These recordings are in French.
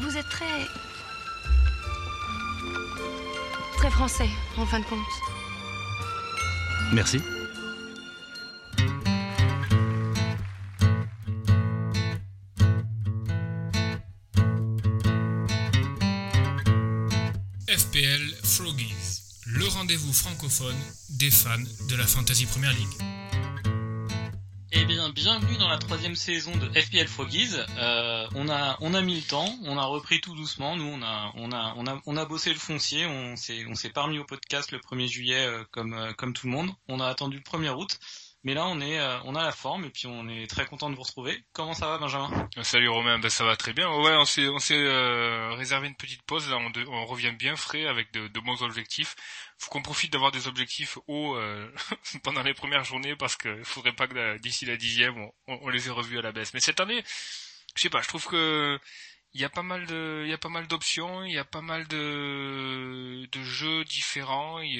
Vous êtes très... très français, en fin de compte. Merci. FPL Froggies, le rendez-vous francophone des fans de la Fantasy Premier League. Bien, bienvenue dans la troisième saison de FPL Froggies. Euh, on a on a mis le temps, on a repris tout doucement. Nous, on a on a on a on a bossé le foncier. On s'est on s'est parmi au podcast le 1er juillet euh, comme euh, comme tout le monde. On a attendu le 1er août. Mais là, on est, euh, on a la forme et puis on est très content de vous retrouver. Comment ça va, Benjamin? Salut Romain, ben ça va très bien. Ouais, on s'est, on s'est euh, réservé une petite pause. Là, on, revient bien frais avec de, bons objectifs. Faut qu'on profite d'avoir des objectifs hauts euh, pendant les premières journées parce qu'il faudrait pas que d'ici la dixième, on, on, les ait revus à la baisse. Mais cette année, je sais pas, je trouve que il y a pas mal de, il y a pas mal d'options, il y a pas mal de, de jeux différents. Il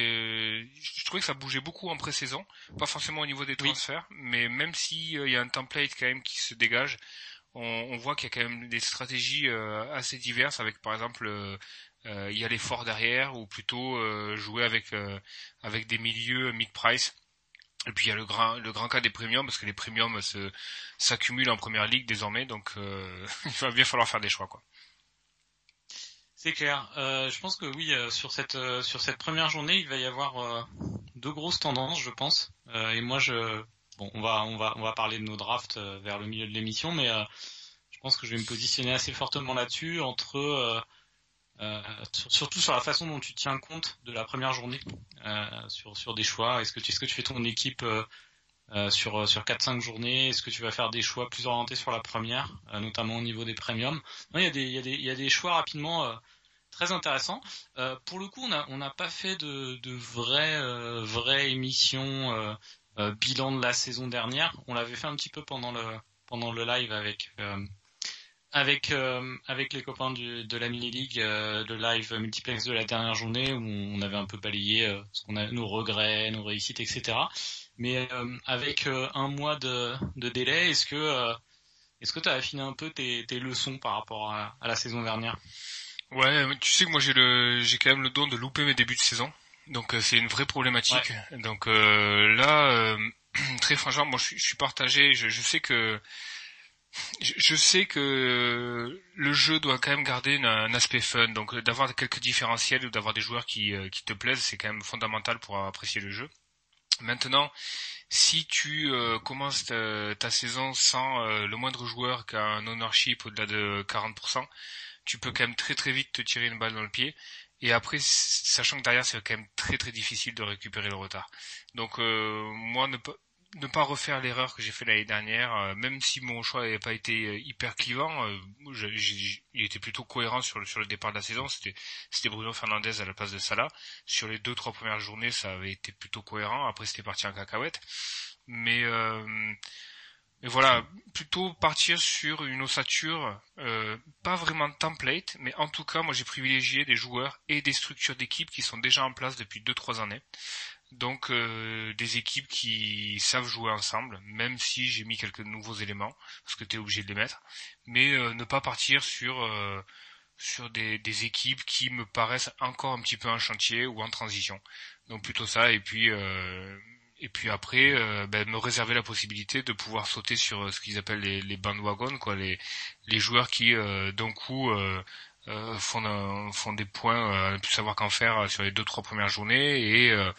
je trouvais que ça bougeait beaucoup en pré-saison, pas forcément au niveau des transferts, mais même s'il euh, y a un template quand même qui se dégage, on, on voit qu'il y a quand même des stratégies euh, assez diverses, avec par exemple euh, euh y aller fort derrière ou plutôt jouer avec avec des milieux mid-price et puis il y a le grand, le grand cas des premiums, parce que les premiums se, s'accumulent en première ligue désormais, donc euh, il va bien falloir faire des choix. quoi. C'est clair. Euh, je pense que oui, euh, sur cette euh, sur cette première journée, il va y avoir euh, deux grosses tendances, je pense. et moi, je bon, on va on va on va parler de nos drafts vers le milieu de l'émission, mais je pense que je vais me positionner assez fortement là-dessus entre euh, surtout sur la façon dont tu tiens compte de la première journée, euh, sur, sur des choix. Est-ce que tu, est-ce que tu fais ton équipe euh, sur sur 4-5 journées? Est-ce que tu vas faire des choix plus orientés sur la première, notamment au niveau des premiums? Il y a des y y a des choix rapidement très intéressants. pour le coup, on a on n'a pas fait de de vraies émissions bilan de la saison dernière. On l'avait fait un petit peu pendant le pendant le live avec avec euh, avec les copains du, de la mini league, euh, de live multiplex de la dernière journée où on avait un peu balayé euh, ce qu'on a, nos regrets, nos réussites, etc. Mais euh, avec un mois de, de délai, est-ce que est-ce que tu as affiné un peu tes, tes leçons par rapport à, à, la saison dernière? Ouais, tu sais que moi j'ai le j'ai quand même le don de louper mes débuts de saison, donc c'est une vraie problématique. Donc là, très franchement, moi je suis, je suis partagé. Je, je sais que je sais que le jeu doit quand même garder un aspect fun, donc d'avoir quelques différentiels ou d'avoir des joueurs qui, euh, qui te plaisent, c'est quand même fondamental pour apprécier le jeu. Maintenant, si tu euh, commences ta, saison sans euh, le moindre joueur qui a un ownership au-delà de 40%, tu peux quand même très très vite te tirer une balle dans le pied. Et après, sachant que derrière c'est quand même très très difficile de récupérer le retard. Donc moi, ne, ne pas refaire l'erreur que j'ai fait l'année dernière, euh, même si mon choix n'avait pas été euh, hyper clivant, euh, il était plutôt cohérent sur le, départ de la saison. C'était, Bruno Fernandez à la place de Salah. Sur les deux trois premières journées, ça avait été plutôt cohérent. Après, c'était parti en cacahuète. Mais, voilà, plutôt partir sur une ossature, pas vraiment template, mais en tout cas, moi j'ai privilégié des joueurs et des structures d'équipe qui sont déjà en place depuis deux trois années. Donc euh, des équipes qui savent jouer ensemble, même si j'ai mis quelques nouveaux éléments, parce que tu es obligé de les mettre, mais euh, ne pas partir sur euh, sur des, des, équipes qui me paraissent encore un petit peu en chantier ou en transition. Donc plutôt ça, et puis et puis après ben, me réserver la possibilité de pouvoir sauter sur ce qu'ils appellent les, les bandwagons, quoi, les les joueurs qui d'un coup font, font des points, ne plus savoir qu'en faire sur les deux trois premières journées et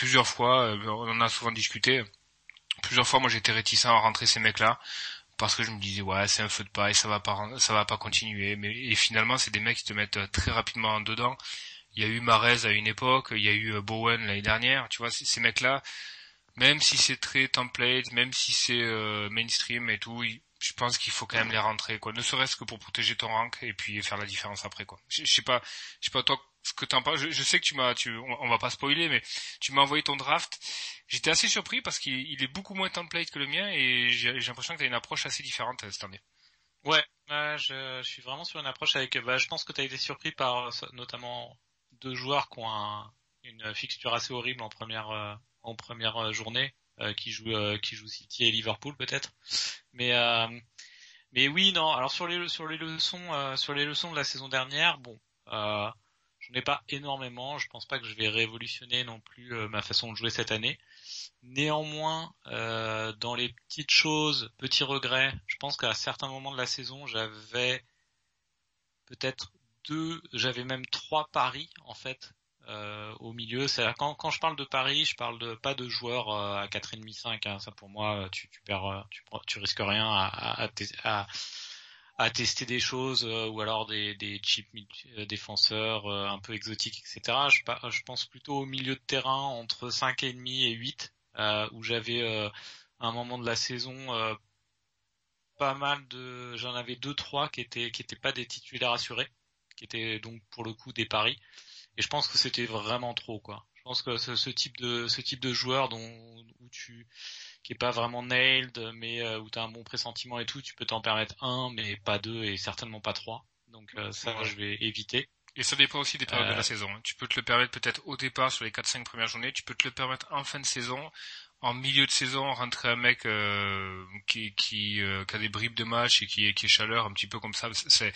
plusieurs fois, euh, on en a souvent discuté. Plusieurs fois, moi, j'étais réticent à rentrer ces mecs-là parce que je me disais ouais, c'est un feu de paille, ça va pas, ça va pas continuer. Mais finalement, c'est des mecs qui te mettent euh, très rapidement en dedans. Il y a eu Marez à une époque, il y a eu euh, Bowen l'année dernière. Tu vois, ces mecs-là, même si c'est très template, même si c'est mainstream et tout, je pense qu'il faut quand même les rentrer, quoi. Ne serait-ce que pour protéger ton rank et puis faire la différence après, quoi. Je, sais pas, je sais pas toi Je, sais que tu m'as, tu, on, va pas spoiler, mais tu m'as envoyé ton draft. J'étais assez surpris parce qu'il est beaucoup moins template que le mien et j'ai l'impression que t'as une approche assez différente euh, cette année. Ouais, je, suis vraiment sur une approche avec. Bah, je pense que t'as été surpris par euh, notamment deux joueurs qui ont une fixture assez horrible en première euh, en première journée, qui jouent qui jouent City et Liverpool peut-être. Mais Mais oui, non. Alors sur les sur les leçons euh, sur les leçons de la saison dernière, bon, euh, n'ai pas énormément. Je pense pas que je vais révolutionner non plus euh, ma façon de jouer cette année. Néanmoins, euh, dans les petites choses, petits regrets, je pense qu'à certains moments de la saison, j'avais peut-être deux, j'avais même trois paris en fait euh, au milieu. C'est quand, quand je parle de paris, je parle de pas de joueurs euh, à 4,5 5 hein. ça pour moi tu, tu perds euh, tu, tu risques rien à, à, à, à tester des choses ou alors des, des cheap défenseurs un peu exotiques etc. Je, je pense plutôt au milieu de terrain entre 5,5 et 8 où j'avais à un moment de la saison pas mal de j'en avais deux trois qui étaient qui étaient pas des titulaires assurés qui étaient donc pour le coup des paris et je pense que c'était vraiment trop, quoi. Je pense que ce, ce, type de ce type de joueur dont où tu qui est pas vraiment nailed, mais euh, où tu as un bon pressentiment et tout, tu peux t'en permettre un, mais pas deux et certainement pas trois. Donc euh, ça, je vais éviter. Et ça dépend aussi des périodes de la euh. saison. Hein. Tu peux te le permettre peut-être au départ sur les 4-5 premières journées, tu peux te le permettre en fin de saison, en milieu de saison, rentrer un mec qui, qui, qui, a des bribes de match et qui, qui est chaleur, un petit peu comme ça. C'est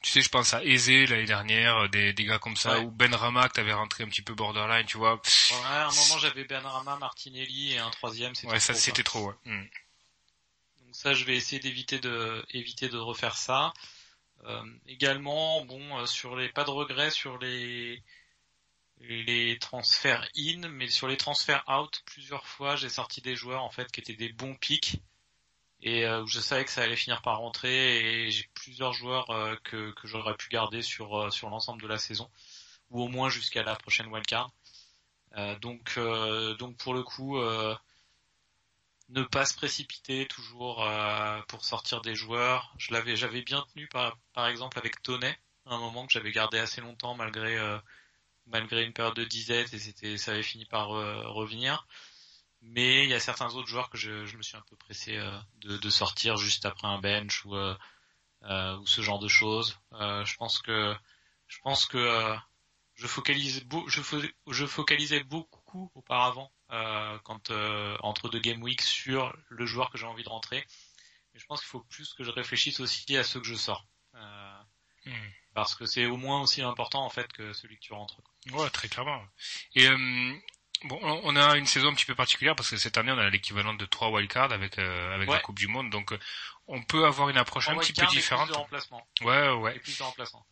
tu sais, je pense à Eze l'année dernière, euh, des, des gars comme ça, ou Ben Rama que t'avais rentré un petit peu borderline, tu vois. Ouais, à un moment j'avais Ben Rama, Martinelli et un troisième, c'était Ouais, ça c'était trop, ouais. Hmm. Donc ça, je vais essayer d'éviter de éviter de refaire ça. Euh, également, bon, euh, sur les pas de regrets sur les les transferts in, mais sur les transferts out, plusieurs fois, j'ai sorti des joueurs en fait qui étaient des bons pics et euh, je savais que ça allait finir par rentrer et j'ai plusieurs joueurs euh, que, que j'aurais pu garder sur euh, sur l'ensemble de la saison ou au moins jusqu'à la prochaine wildcard. donc donc pour le coup ne pas se précipiter toujours pour sortir des joueurs. Je l'avais j'avais bien tenu par par exemple avec Tonnet un moment que j'avais gardé assez longtemps malgré malgré une période de disette et c'était ça avait fini par revenir. Mais il y a certains autres joueurs que je, je me suis un peu pressé euh, de, de, sortir juste après un bench ou, euh, euh ou ce genre de choses. Euh, je pense que je pense que je focalise je, je focalisais beaucoup auparavant quand entre deux game weeks sur le joueur que j'ai envie de rentrer. Mais je pense qu'il faut plus que je réfléchisse aussi à ceux que je sors. Hmm. Parce que c'est au moins aussi important en fait que celui que tu rentres. Ouais, très clairement. Et Bon, on a une saison un petit peu particulière parce que cette année on a l'équivalent de trois wildcards avec euh, avec la Coupe du Monde, donc euh, on peut avoir une approche un petit peu différente. ouais, ouais.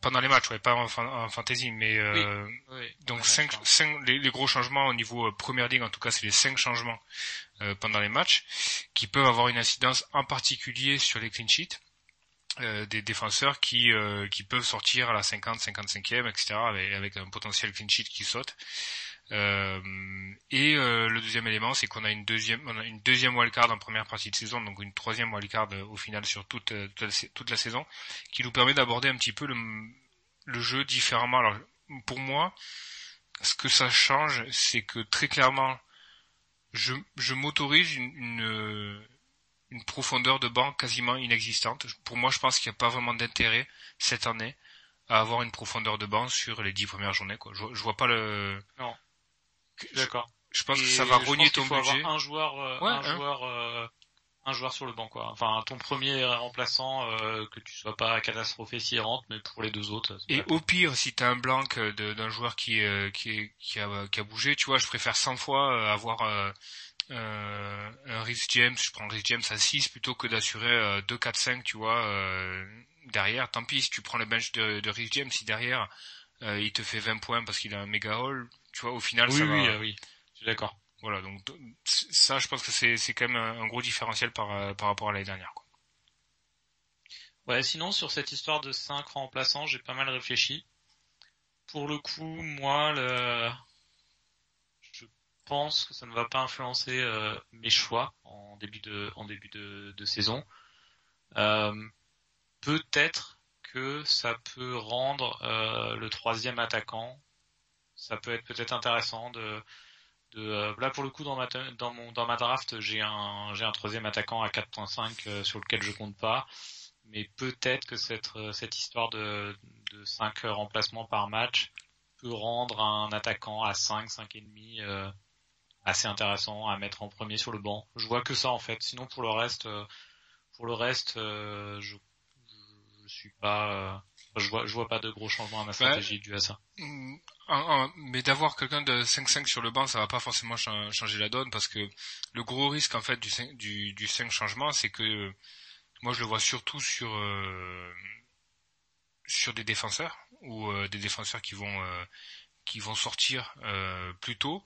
Pendant les matchs, ouais, pas en, fantasy, mais euh, donc cinq, cinq les, gros changements au niveau première ligue, en tout cas, c'est les cinq changements pendant les matchs qui peuvent avoir une incidence en particulier sur les clean sheets. des défenseurs qui qui peuvent sortir à la 50, 55e, etc. avec, avec un potentiel clean sheet qui saute. Euh, et euh, le deuxième élément, c'est qu'on a une deuxième, on a une deuxième wildcard en première partie de saison, donc une troisième wildcard euh, au final sur toute, toute, la, saison, qui nous permet d'aborder un petit peu le, jeu différemment. Alors pour moi, ce que ça change, c'est que très clairement, je, je m'autorise une, une, une, profondeur de banc quasiment inexistante. Pour moi, je pense qu'il n'y a pas vraiment d'intérêt cette année à avoir une profondeur de banc sur les dix premières journées. Quoi. Je, je vois pas le. Non. D'accord. Je pense que ça va rogner ton faut budget. Avoir un joueur, euh, un hein. joueur, euh, un joueur sur le banc quoi. Enfin, ton premier remplaçant euh, que tu sois pas catastrophé s'il rentre, mais pour les deux autres. Et au pire, si t'as un blanc d'un joueur qui qui qui a qui a bougé, tu vois, je préfère 100 fois avoir euh, un Rhys James, je prends Rhys James à 6 plutôt que d'assurer 2, 4, 5, tu vois, derrière. Tant pis si tu prends le bench de, de Rhys James, si derrière il te fait 20 points parce qu'il a un méga haul, tu vois, au final, oui, ça oui, va... oui, je suis d'accord. Voilà, donc ça, je pense que c'est c'est quand même un, gros différentiel par euh, par rapport à l'année dernière. Quoi. Ouais, sinon sur cette histoire de 5 remplaçants, j'ai pas mal réfléchi. Pour le coup, moi, le... je pense que ça ne va pas influencer euh, mes choix en début de en début de, de saison. Euh, Peut-être que ça peut rendre euh, le troisième attaquant ça peut être peut-être intéressant de, de euh, là pour le coup dans ma dans mon dans ma draft j'ai un j'ai un troisième attaquant à 4.5 euh, sur lequel je compte pas. Mais peut-être que cette euh, cette histoire de de 5 remplacements par match peut rendre un attaquant à 5 5 et demi assez intéressant à mettre en premier sur le banc. Je vois que ça en fait. Sinon pour le reste pour le reste, je, je, suis pas, je vois, je vois pas de gros changements à ma stratégie dû à ça. Mm, mais d'avoir quelqu'un de 5-5 sur le banc, ça va pas forcément changer la donne parce que le gros risque en fait du 5, du, du 5 changement, c'est que moi je le vois surtout sur sur des défenseurs ou des défenseurs qui vont qui vont sortir euh, plus tôt.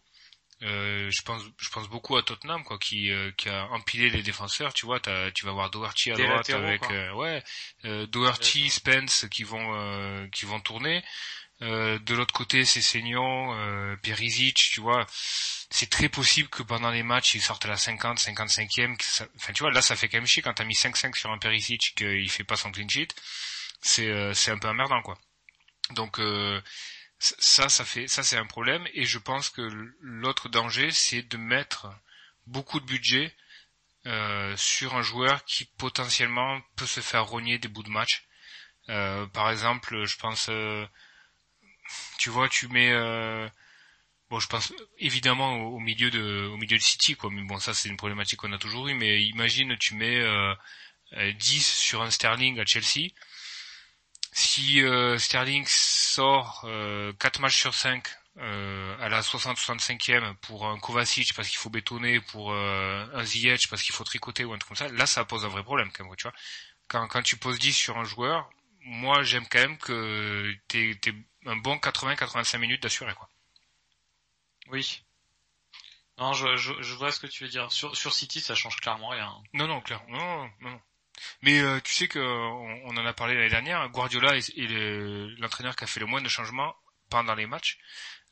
Euh, je pense, je pense beaucoup à Tottenham quoi, qui, euh, qui a empilé les défenseurs. Tu vois, tu vas voir Doherty à droite avec ouais, Doherty, Spence qui vont qui vont tourner. De l'autre côté, c'est Seignon, Perisic, tu vois. C'est très possible que pendant les matchs, ils sortent à la 50, 55e. enfin, tu vois, là, ça fait quand même chier quand t'as mis 5-5 sur un Perisic qu'il fait pas son clean sheet. C'est c'est un peu emmerdant quoi. Donc ça, ça fait, ça c'est un problème. Et je pense que l'autre danger, c'est de mettre beaucoup de budget euh, sur un joueur qui potentiellement peut se faire rogner des bouts de match. Euh, par exemple, je pense, euh, tu vois, tu mets, bon, je pense évidemment au, milieu de, au milieu de City, quoi. Mais bon, ça c'est une problématique qu'on a toujours eu. Mais imagine, tu mets 10 sur un Sterling à Chelsea si euh, Sterling sort euh, 4 matchs sur 5 euh, à la 60-65e pour un Kovacic parce qu'il faut bétonner, pour euh, un Ziyech parce qu'il faut tricoter ou un truc comme ça, là ça pose un vrai problème quand même, tu vois. Quand, quand tu poses 10 sur un joueur, moi j'aime quand même que t'es es un bon 80-85 minutes d'assuré quoi. Oui. Non, je, je, je, vois ce que tu veux dire. Sur, sur City, ça change clairement rien. Non, non, clairement. Non, non, non. Mais euh, tu sais que on, en a parlé l'année dernière. Guardiola est, l'entraîneur qui a fait le moins de changements pendant les matchs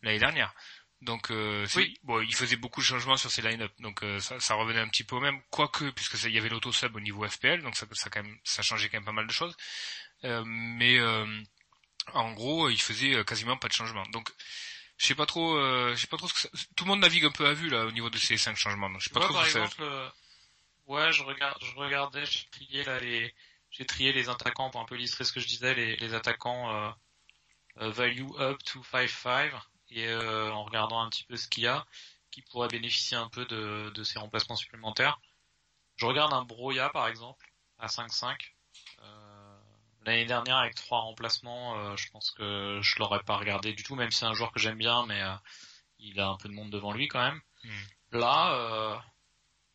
l'année dernière. Donc euh, bon, il faisait beaucoup de changements sur ses line-up, donc euh, ça, ça, revenait un petit peu au même, quoique puisque il y avait l'auto-sub au niveau FPL, donc ça, ça, quand même, ça changeait quand même pas mal de choses. mais en gros, il faisait quasiment pas de changement. Donc je sais pas trop, je sais pas trop ce que tout le monde navigue un peu à vue là au niveau de ces cinq changements. Donc je sais pas trop par exemple, Ouais, je regarde, je regardais, j'ai trié là les, j'ai trié les attaquants pour un peu illustrer ce que je disais, les, les attaquants euh, euh value up to 5-5 et euh, en regardant un petit peu ce qu'il y a, qui pourrait bénéficier un peu de, de ces remplacements supplémentaires. Je regarde un Broya par exemple à 5-5. Euh, L'année dernière avec trois remplacements, euh, je pense que je l'aurais pas regardé du tout, même si c'est un joueur que j'aime bien, mais il a un peu de monde devant lui quand même. Hmm. Là,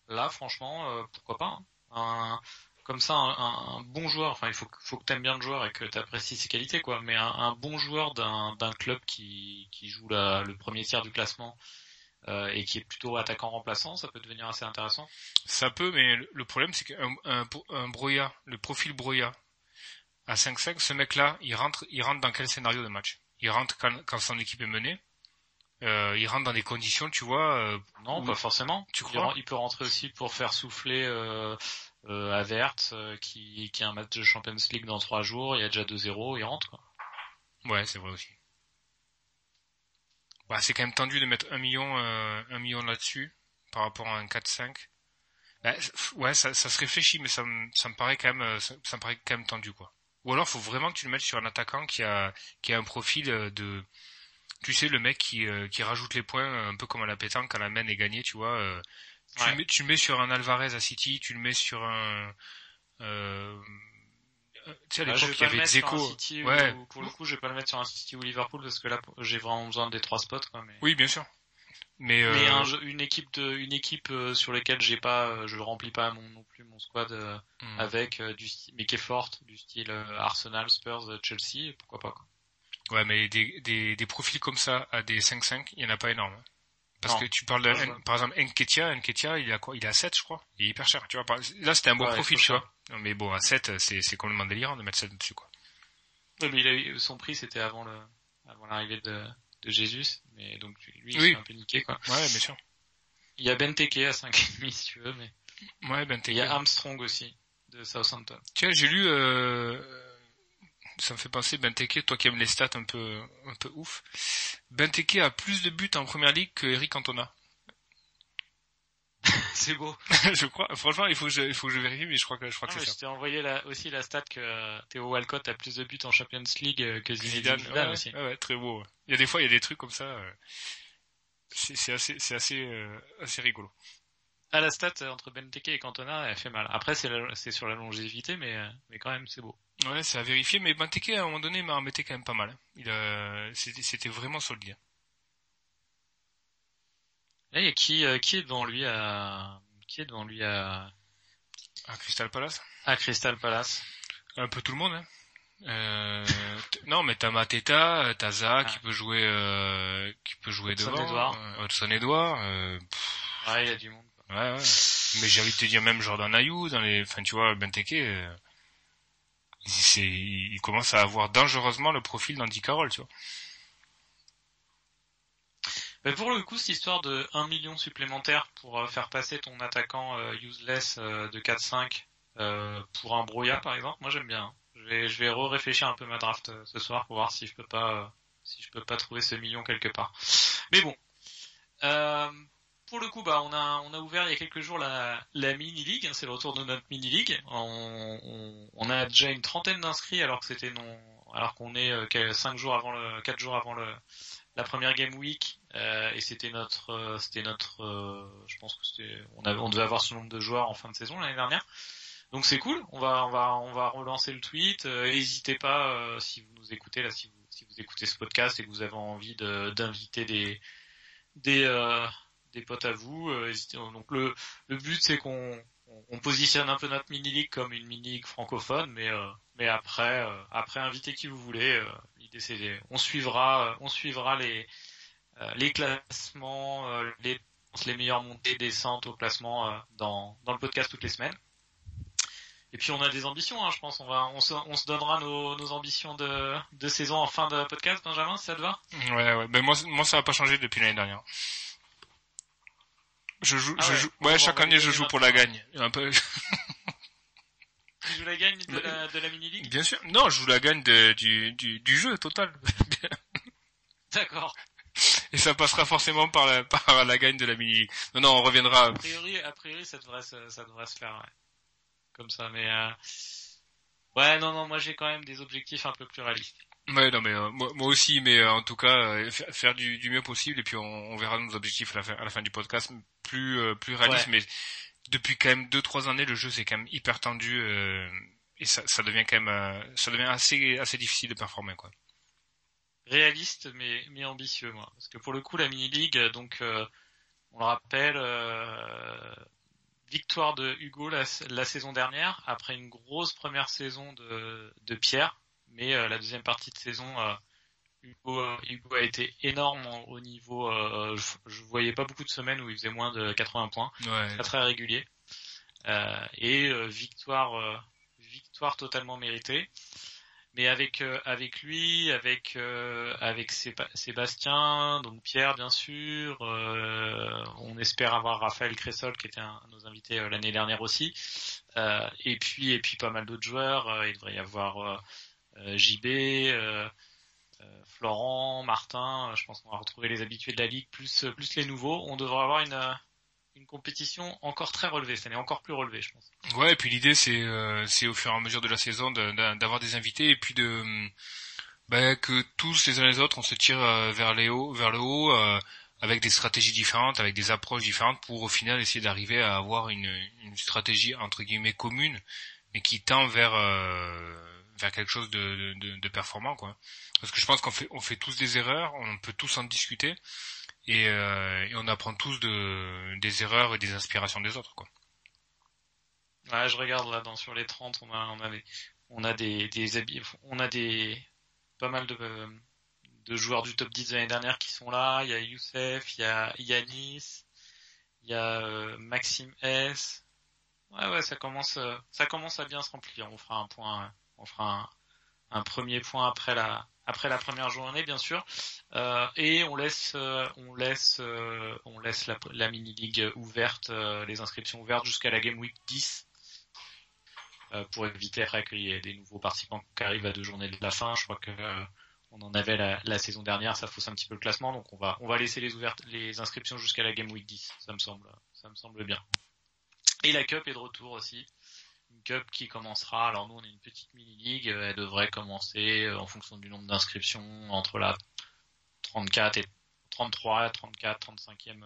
là, franchement, euh, pourquoi pas. Hein. Un, comme ça, un, bon joueur, enfin, il faut, faut que t'aimes bien le joueur et que t'apprécies ses qualités, quoi. Mais un, bon joueur d'un club qui, qui joue la, le premier tiers du classement euh, et qui est plutôt attaquant remplaçant, ça peut devenir assez intéressant. Ça peut, mais le problème, c'est qu'un un, un Broya, le profil Broya, à 5-5, ce mec-là, il rentre, il rentre dans quel scénario de match? Il rentre quand, quand son équipe est menée? Euh, il rentre dans des conditions, tu vois. Euh, non, pas forcément. Tu crois il, peut rentrer aussi pour faire souffler euh, euh Avert, euh, qui, qui a un match de Champions League dans trois jours. Il y a déjà 2-0, il rentre. Quoi. Ouais, c'est vrai aussi. Bah, c'est quand même tendu de mettre un million, un million là-dessus par rapport à un 4-5. Bah, ouais, ça, ça se réfléchit, mais ça, me, ça me paraît quand même, ça, me paraît quand même tendu, quoi. Ou alors, faut vraiment que tu le mettes sur un attaquant qui a, qui a un profil de, tu sais le mec qui, euh, qui rajoute les points euh, un peu comme à la pétanque quand la main est gagnée, tu vois. Euh, tu, le mets, tu mets sur un Alvarez à City, tu le mets sur un euh, tu sais à l'époque il y avait Zeko. Ouais. pour le coup, je vais pas le mettre sur un City ou Liverpool parce que là j'ai vraiment besoin des trois spots quoi, mais... Oui, bien sûr. Mais, mais une équipe de une équipe sur laquelle j'ai pas je remplis pas mon, non plus mon squad hmm. avec du mais qui est forte du style Arsenal, Spurs, Chelsea, pourquoi pas quoi. Ouais, mais des, des, des profils comme ça à des 5-5, il y en a pas énorme. Hein. Parce que tu parles de, par exemple, Nketia, Nketia, il a quoi? Il est à 7, je crois. Il est hyper cher, tu vois. Là, c'était un bon profil, tu vois. Mais bon, à 7, c'est, c'est complètement délirant de mettre 7 dessus, quoi. Ouais, mais il a eu, son prix, c'était avant le, avant l'arrivée de, de Jésus. Mais donc, lui, il oui. un peu niqué, quoi. Ouais, bien sûr. Il y a Benteke à 5,5, si tu veux, mais. Ouais, Benteke. Il y a Armstrong aussi, de Southampton. Tiens, j'ai lu, euh, ça me fait penser Benteke, toi qui aimes les stats un peu un peu ouf. Benteke a plus de buts en première ligue que Eric Cantona. c'est beau. je crois. Franchement, il faut que je, il faut que je vérifie, mais je crois que je crois que c'est ça. Je t'ai envoyé la, aussi la stat que Théo Walcott a plus de buts en Champions League euh, que Zinedine Zidane ouais, aussi. Ouais, très beau. Il y a des fois, il y a des trucs comme ça. Euh, c'est assez, c'est assez, euh, assez rigolo. à la stat entre Benteke et Cantona, elle fait mal. Après, c'est sur la longévité, mais, mais quand même, c'est beau. Ouais, c'est à vérifier, mais Benteke, à un moment donné, m'a remetté quand même pas mal. Il c'était vraiment solide. Là, il y a qui, euh, qui est devant lui à, qui est devant lui à, à Crystal Palace? À Crystal Palace. Un peu tout le monde, hein. Euh, non, mais t'as Mateta, t'as Zach qui ah. peut jouer, euh, qui peut jouer Hudson devant. Edouard. Euh, Hudson Edouard. Euh, ouais, il y a du monde. Ouais, ouais. mais j'ai envie de te dire même Jordan Ayou dans les, enfin tu vois, Benteke, euh, c'est, il commence à avoir dangereusement le profil d'Andy Carroll, tu vois. Pour le coup, cette histoire de 1 million supplémentaire pour euh, faire passer ton attaquant euh, useless de 4-5 pour un Broya par exemple, moi j'aime bien. Hein. Je vais, je vais re-réfléchir un peu ma draft ce soir pour voir si je peux pas, si je peux pas trouver ce million quelque part. Mais bon. Euh, pour le coup, bah, on a, on a ouvert il y a quelques jours la, mini league. Hein, c'est le retour de notre mini league. On, a déjà une trentaine d'inscrits alors que c'était non, alors qu'on est euh, jours avant le, quatre jours avant le, la première game week. Euh, et c'était notre, euh, c'était notre, euh, je pense que c'était, on, avait, on devait avoir ce nombre de joueurs en fin de saison l'année dernière. Donc c'est cool. On va, on va, on va relancer le tweet. N'hésitez pas si vous nous écoutez là, si vous, si vous écoutez ce podcast et que vous avez envie d'inviter des, des des potes à vous. Euh, donc le, le but c'est qu'on on positionne un peu notre mini league comme une mini league francophone, mais euh, mais après euh, après inviter qui vous voulez. C'est on suivra on suivra les les classements, les les meilleures montées descentes au classement dans dans le podcast toutes les semaines. Et puis on a des ambitions, hein, je pense. On va, on se, on se donnera nos, nos ambitions de, de saison en fin de podcast, Benjamin, si ça te va? Ouais, ouais. Ben moi, moi, ça va pas changé depuis l'année dernière. Je joue, ah je joue. Ouais, chaque année je joue pour la gagne. Un peu. tu joues la gagne de la, de la mini league Bien sûr. Non, je joue la gagne de, du, du, du jeu total. D'accord. Et ça passera forcément par la, par la gagne de la mini league. Non, non, on reviendra. A priori, a priori, ça devrait se, ça devrait se faire, ouais. Comme ça, mais euh... ouais, non, non, moi j'ai quand même des objectifs un peu plus réalistes. Ouais, non, mais euh, moi, moi, aussi, mais euh, en tout cas, euh, faire du, du, mieux possible et puis on, on, verra nos objectifs à la fin, à la fin du podcast plus plus réaliste. Mais depuis quand même deux trois années, le jeu c'est quand même hyper tendu et ça, ça devient quand même ça devient assez assez difficile de performer quoi. Réaliste mais mais ambitieux moi, parce que pour le coup la mini league, donc on le rappelle, victoire de Hugo la, la, saison dernière après une grosse première saison de, de Pierre mais euh, la deuxième partie de saison, euh, Hugo, euh, Hugo, a été énorme au niveau. je, je, voyais pas beaucoup de semaines où il faisait moins de 80 points, ouais. très très régulier, et victoire, victoire totalement méritée mais avec avec lui, avec avec Sébastien, donc Pierre bien sûr, on espère avoir Raphaël Cressol qui était un, de nos invités l'année dernière aussi, et puis et puis pas mal d'autres joueurs. il devrait y avoir euh, JB, euh, euh, Florent, Martin, je pense qu'on va retrouver les habitués de la ligue plus plus les nouveaux. On devrait avoir une compétition encore très relevée, ça n'est encore plus relevé, je pense. Ouais, et puis l'idée c'est au fur et à mesure de la saison d'avoir des invités et puis de bah, que tous les uns les autres on se tire vers les hauts, vers le haut avec des stratégies différentes, avec des approches différentes pour au final essayer d'arriver à avoir une, stratégie entre guillemets commune mais qui tend vers quelque chose de, de, de, performant quoi. Parce que je pense qu'on fait on fait tous des erreurs, on peut tous en discuter et, euh, et on apprend tous de des erreurs et des inspirations des autres quoi. Je regarde là dans sur les 30, on a on a des on a des, des on a des pas mal de de joueurs du top 10 de l'année dernière qui sont là, il y a Youssef, il y a Yanis, il y a euh, Maxime S. Ouais ouais, ça commence ça commence à bien se remplir. On fera un point on fera un, premier point après la après la première journée bien sûr. Euh, et on laisse euh, on laisse euh, on laisse la, mini ligue ouverte les inscriptions ouvertes jusqu'à la game week 10 pour éviter après qu'il y ait des nouveaux participants qui arrivent à deux journées de la fin. Je crois que on en avait la, saison dernière ça fausse un petit peu le classement. Donc on va on va laisser les ouvertes les inscriptions jusqu'à la game week 10 ça me semble ça me semble bien. Et la cup est de retour aussi Cup qui commencera. Alors nous, on est une petite mini-ligue. Elle devrait commencer euh, en fonction du nombre d'inscriptions entre la 34 et 33, 34, 35e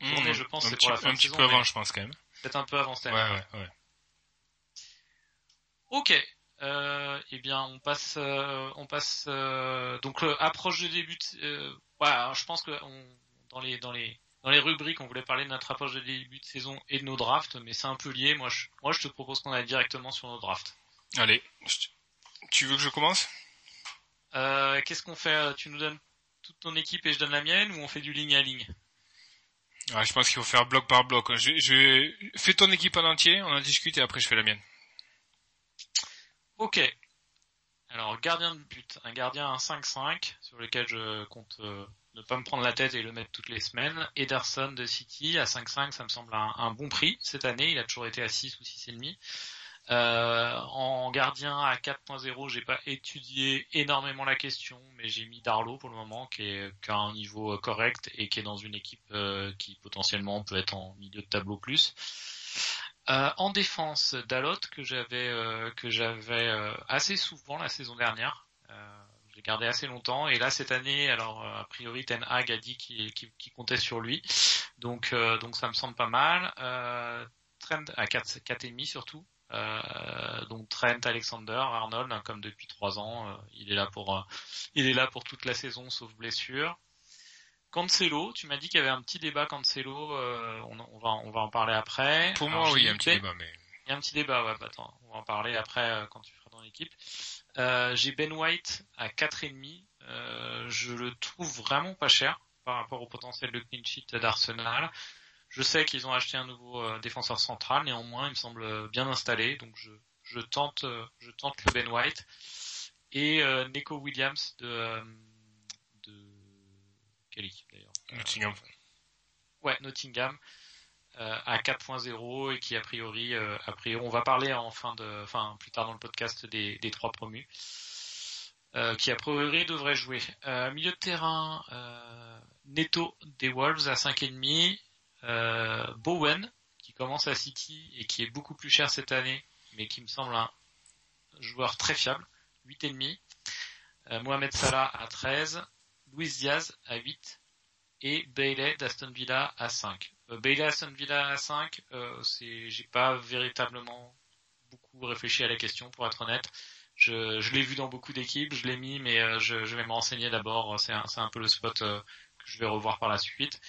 journée, Mmh, je pense, c'est pour la fin un de petit saison, peu avant, je pense quand même. Peut-être un peu avant cette Ouais, année. ouais, ouais. Ok. Euh, eh bien, on passe, euh, on passe. euh, donc, approche de début. Voilà, je pense que on, dans les, dans les, dans les rubriques, on voulait parler de notre approche de début de saison et de nos drafts, mais c'est un peu lié. Moi, je, moi, je te propose qu'on aille directement sur nos drafts. Allez, tu veux que je commence? Euh, Qu'est-ce qu'on fait? Tu nous donnes toute ton équipe et je donne la mienne, ou on fait du ligne à ligne? Ah, Je pense qu'il faut faire bloc par bloc. Je, je fais ton équipe en entier, on en discute et après je fais la mienne. Ok. Alors, gardien de but. Un gardien à 5-5, sur lequel je compte euh, ne pas me prendre la tête et le mettre toutes les semaines. Ederson de City à 5-5, ça me semble un, bon prix cette année. Il a toujours été à 6 ou 6,5. Euh, en gardien à 4.0, j'ai pas étudié énormément la question, mais j'ai mis Darlow pour le moment, qui, est, qui a un niveau euh, correct et qui est dans une équipe euh, qui potentiellement peut être en milieu de tableau plus. Euh, en défense, Dalot que j'avais euh, que j'avais assez souvent la saison dernière. L'ai gardé assez longtemps et là cette année, alors euh, a priori Ten Hag a dit qu'il comptait sur lui, donc euh, donc ça me semble pas mal. Euh, Trent à 4 4 et demi surtout. Euh, donc Trent, Alexander, Arnold, hein, comme depuis trois ans, euh, il est là pour euh, il est là pour toute la saison sauf blessure. Cancelo, tu m'as dit qu'il y avait un petit débat Cancelo, euh, on, on va on va en parler après. Pour moi, oui, il y a un petit débat, mais... il y a un petit débat, ouais, bah attends, on va en parler après quand tu feras ton équipe. Euh, j'ai Ben White à 4,5. Euh, je le trouve vraiment pas cher par rapport au potentiel de clean sheet d'Arsenal. Je sais qu'ils ont acheté un nouveau euh, défenseur central, néanmoins il me semble bien installé, donc je, je tente je tente le Ben White et euh, Neko Williams de de quelle équipe d'ailleurs Nottingham. Ouais, Nottingham à 4.0 et qui a priori, euh, a priori, on va parler en fin de, enfin plus tard dans le podcast des, trois promus, euh, qui a priori devrait jouer. Euh, milieu de terrain, euh, Neto des Wolves à 5,5, euh, Bowen qui commence à City et qui est beaucoup plus cher cette année, mais qui me semble un joueur très fiable, 8,5. Euh, Mohamed Salah à 13, Luis Diaz à 8 et Bailey d'Aston Villa à 5. Euh, Bailey Aston Villa à 5, euh, c'est, j'ai pas véritablement beaucoup réfléchi à la question pour être honnête. Je, je l'ai vu dans beaucoup d'équipes, je l'ai mis, mais euh, je, je vais me renseigner d'abord. C'est un, c'est un peu le spot euh, que je vais revoir par la suite.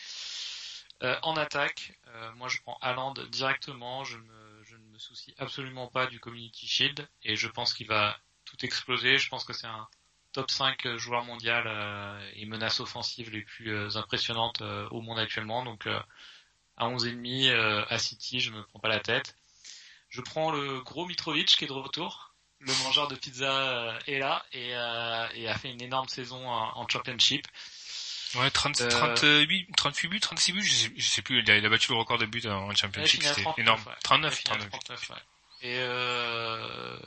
Euh, en attaque, moi je prends Haaland directement. Je, me, je ne me soucie absolument pas du Community Shield et je pense qu'il va tout exploser. Je pense que c'est un top 5 joueur mondial euh, et menace offensive les plus euh, impressionnantes euh, au monde actuellement. Donc euh, à 11,5 euh, à City, je me prends pas la tête. Je prends le gros Mitrovic qui est de retour. Le mangeur de pizza euh, est là et, euh, et a fait une énorme saison en, championship. Ouais, 30, Euh, 38, 38 buts, 36 buts, je sais, je sais plus, il a, il a battu le record de buts en championship, c'était 39, énorme. ouais. 39, Il a fini à 39. 39, ouais. Et euh,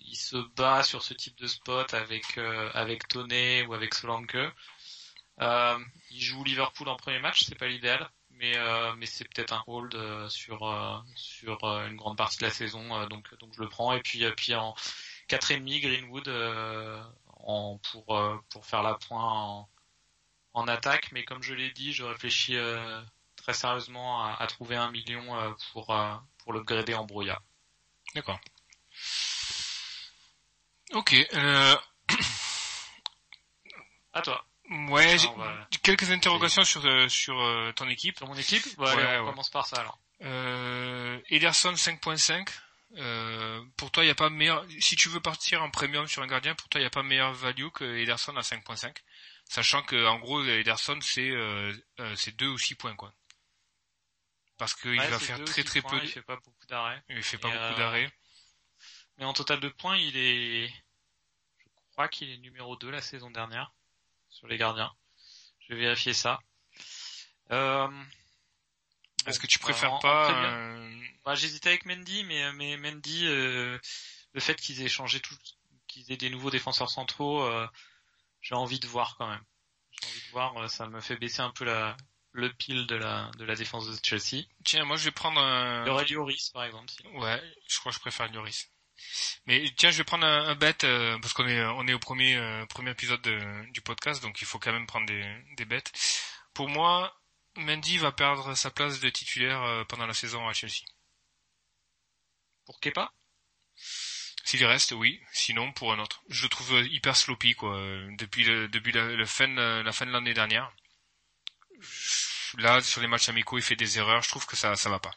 il se bat sur ce type de spot avec euh, avec Toney ou avec Solanke. Euh, il joue Liverpool en premier match, c'est pas l'idéal, mais euh, mais c'est peut-être un hold sur sur une grande partie de la saison, donc je le prends. Et puis puis en 4,5 Greenwood euh, en pour pour faire la point en, attaque, mais comme je l'ai dit, je réfléchis très sérieusement à, trouver un million pour pour l'upgrader en Broya. D'accord. Ok, euh, À toi. ouais, j'ai va- quelques interrogations sur, euh, sur euh, ton équipe. Sur mon équipe, bah, Ouais, allez, on ouais. commence par ça alors. Euh, Ederson 5.5. Euh, pour toi, il n'y a pas meilleur. Si tu veux partir en premium sur un gardien, pour toi, il n'y a pas meilleur value que Ederson à 5.5. Sachant que, en gros, Ederson, c'est euh, euh, c'est 2 ou 6 points, quoi. Parce qu'il Ouais, va faire très très points, peu. Il fait pas beaucoup d'arrêts. Il fait pas Et, beaucoup euh, d'arrêts. Mais en total de points, il est, je crois qu'il est numéro 2 la saison dernière sur les gardiens. Je vais vérifier ça. Euh... Est-ce bon, que tu bah, préfères pas euh, Bah, j'hésitais avec Mendy, mais, mais Mendy, euh, le fait qu'ils aient changé tout, qu'ils aient des nouveaux défenseurs centraux, euh, j'ai envie de voir quand même. J'ai envie de voir, euh, ça me fait baisser un peu la, le pile de la, de la défense de Chelsea. Tiens, moi je vais prendre un. Il y aurait Lloris, par exemple. Ouais, je crois que je préfère Lloris. Mais tiens, je vais prendre un, un bet euh, parce qu'on est on est au premier euh, premier épisode de- du podcast, donc il faut quand même prendre des, des bêtes. Pour moi, Mendy va perdre sa place de titulaire euh, pendant la saison à Chelsea. Pour Kepa? S'il reste, oui. Sinon, pour un autre. Je le trouve hyper sloppy, quoi. Depuis le, depuis la, fin, de, la fin de l'année dernière. Là, sur les matchs amicaux, il fait des erreurs. Je trouve que ça, ça va pas.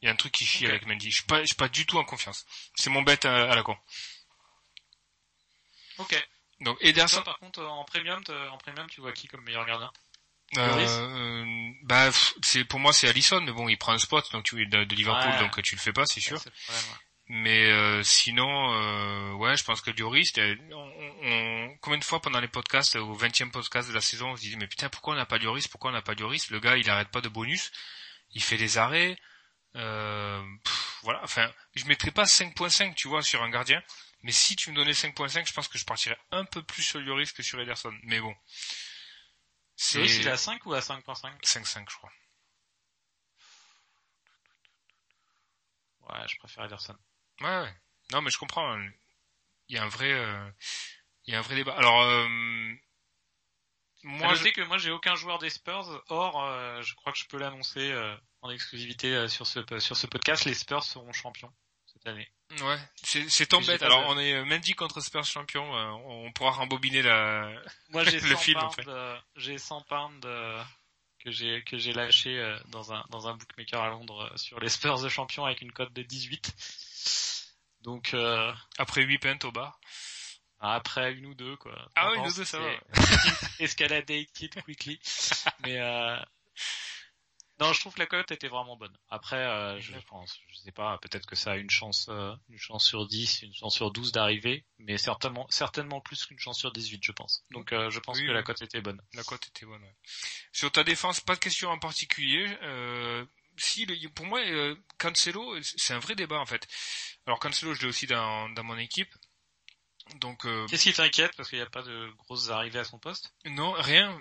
Il y a un truc qui chie avec Mendy. Je suis pas, je suis pas du tout en confiance. C'est mon bête à, la con. Ok. Donc Ederson. par contre, en premium, en premium, tu vois qui comme meilleur gardien? Euh, bah, c'est pour moi c'est Allison, mais bon, il prend un spot donc tu de, de Liverpool, donc tu le fais pas, c'est sûr. Mais euh, sinon, euh, ouais, je pense que Lloris, on, combien de fois pendant les podcasts, au 20e podcast de la saison, on se disait mais putain pourquoi on n'a pas Lloris, pourquoi on n'a pas Lloris? Le gars, il arrête pas de bonus, il fait des arrêts, euh, voilà. Enfin, je mettrais pas 5.5, tu vois, sur un gardien. Mais si tu me donnais 5.5, je pense que je partirais un peu plus sur Lloris que sur Ederson. Mais bon. C'est il est à 5 ou à 5.5 5.5 je crois. Ouais, je préfère Ederson. Ouais, ouais. Non, mais je comprends. Hein. Il y a un vrai, euh, il y a un vrai débat. Alors, euh, moi, je sais que moi j'ai aucun joueur des Spurs. Or, euh, je crois que je peux l'annoncer euh, en exclusivité sur ce sur ce podcast. Les Spurs seront champions cette année. Ouais, c'est tant bête. Alors, on est Mendy contre Spurs champion. on pourra rembobiner la. Moi, j'ai le film. En fait. j'ai 100 pounds que j'ai que j'ai lâché dans un dans un bookmaker à Londres sur les Spurs de champion avec une cote de 18. Donc euh, après 8 pentes au bar. Après une ou deux quoi. Ah oui, une ou deux ça va. Escalated quickly. Mais euh... non, je trouve que la cote était vraiment bonne. Après, euh, je pense, je sais pas, peut-être que ça a une chance, une chance sur 10, une chance sur 12 d'arriver, mais certainement, certainement plus qu'une chance sur 18, je pense. Donc, je pense que la cote était bonne. La cote était bonne. Ouais. Sur ta défense, pas de question en particulier. Euh, si, pour moi, Cancelo, c'est un vrai débat en fait. Alors Cancelo, je l'ai aussi dans, dans mon équipe. Donc. Euh... Qu'est-ce qui t'inquiète parce qu'il n'y a pas de grosses arrivées à son poste? Non, rien.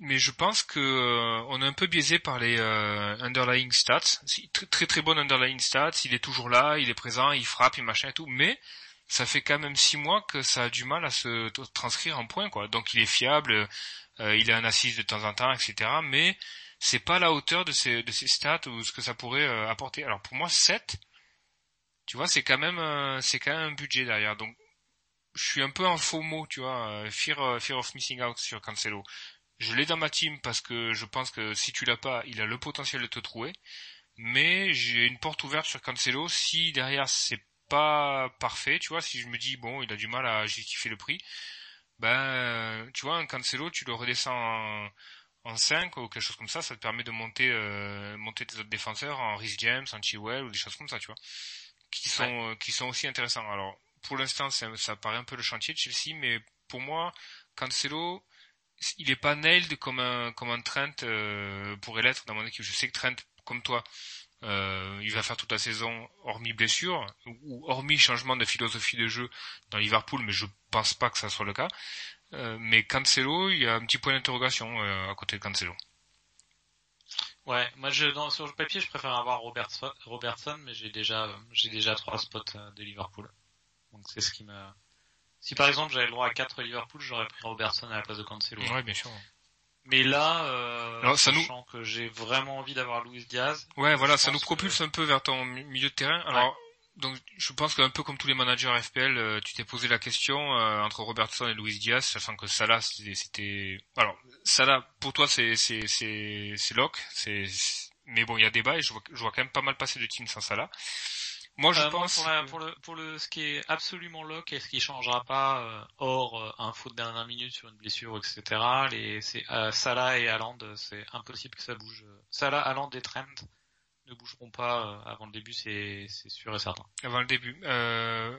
Mais je pense que euh, on est un peu biaisé par les euh, underlying stats. Très, très très bon underlying stats. Il est toujours là, il est présent, il frappe, il machin et tout. Mais ça fait quand même six mois que ça a du mal à se transcrire en points quoi. Donc il est fiable, euh, il est un assise de temps en temps, etc. Mais c'est pas la hauteur de ses, de stats ou ce que ça pourrait apporter. Alors pour moi 7, tu vois, c'est quand même euh, c'est quand même un budget derrière. Donc je suis un peu en faux mot, tu vois, euh, fear, euh, fear of missing out sur Cancelo. Je l'ai dans ma team parce que je pense que si tu l'as pas, il a le potentiel de te trouver. Mais j'ai une porte ouverte sur Cancelo si derrière c'est pas parfait, tu vois, si je me dis bon, il a du mal à justifier le prix, ben tu vois, un Cancelo, tu le redescends en, en 5 ou quelque chose comme ça, ça te permet de monter monter tes autres défenseurs en Rhys James, en Chilwell ou des choses comme ça, tu vois qui sont euh, qui sont aussi intéressants. Alors pour l'instant ça, paraît un peu le chantier de Chelsea, mais pour moi Cancelo il est pas nailed comme un comme un Trent euh, pourrait l'être dans mon équipe. Je sais que Trent comme toi euh, il va faire toute la saison hormis blessure ou hormis changement de philosophie de jeu dans Liverpool, mais je pense pas que ça soit le cas. Mais Cancelo, il y a un petit point d'interrogation à côté de Cancelo. Ouais, moi je dans, sur le papier je préfère avoir Robertson, Robertson mais j'ai déjà j'ai déjà trois spots euh, de Liverpool. Donc c'est ce qui me Si par exemple j'avais le droit à quatre Liverpool, j'aurais pris Robertson à la place de Cancelo. Ouais, bien sûr. Mais là, euh, Alors, ça nous... que j'ai vraiment envie d'avoir Luis Diaz. Ouais, voilà, ça nous propulse un peu vers ton milieu de terrain. Alors, donc je pense qu'un peu comme tous les managers FPL, euh, tu t'es posé la question euh, entre Robertson et Luis Diaz, sachant que Salah c'était alors Salah pour toi c'est c'est c'est c'est lock, c'est mais bon il y a débat et je vois, je vois quand même pas mal passer de teams sans Salah. Moi je euh, pense pour, le pour le ce qui est absolument lock et ce qui changera pas hors un faute de dernière minute sur une blessure etc. Les c'est Salah et Haaland c'est impossible que ça bouge. Salah, Haaland et Trent ne bougeront pas euh, avant le début, c'est sûr et certain. Avant le début. Euh,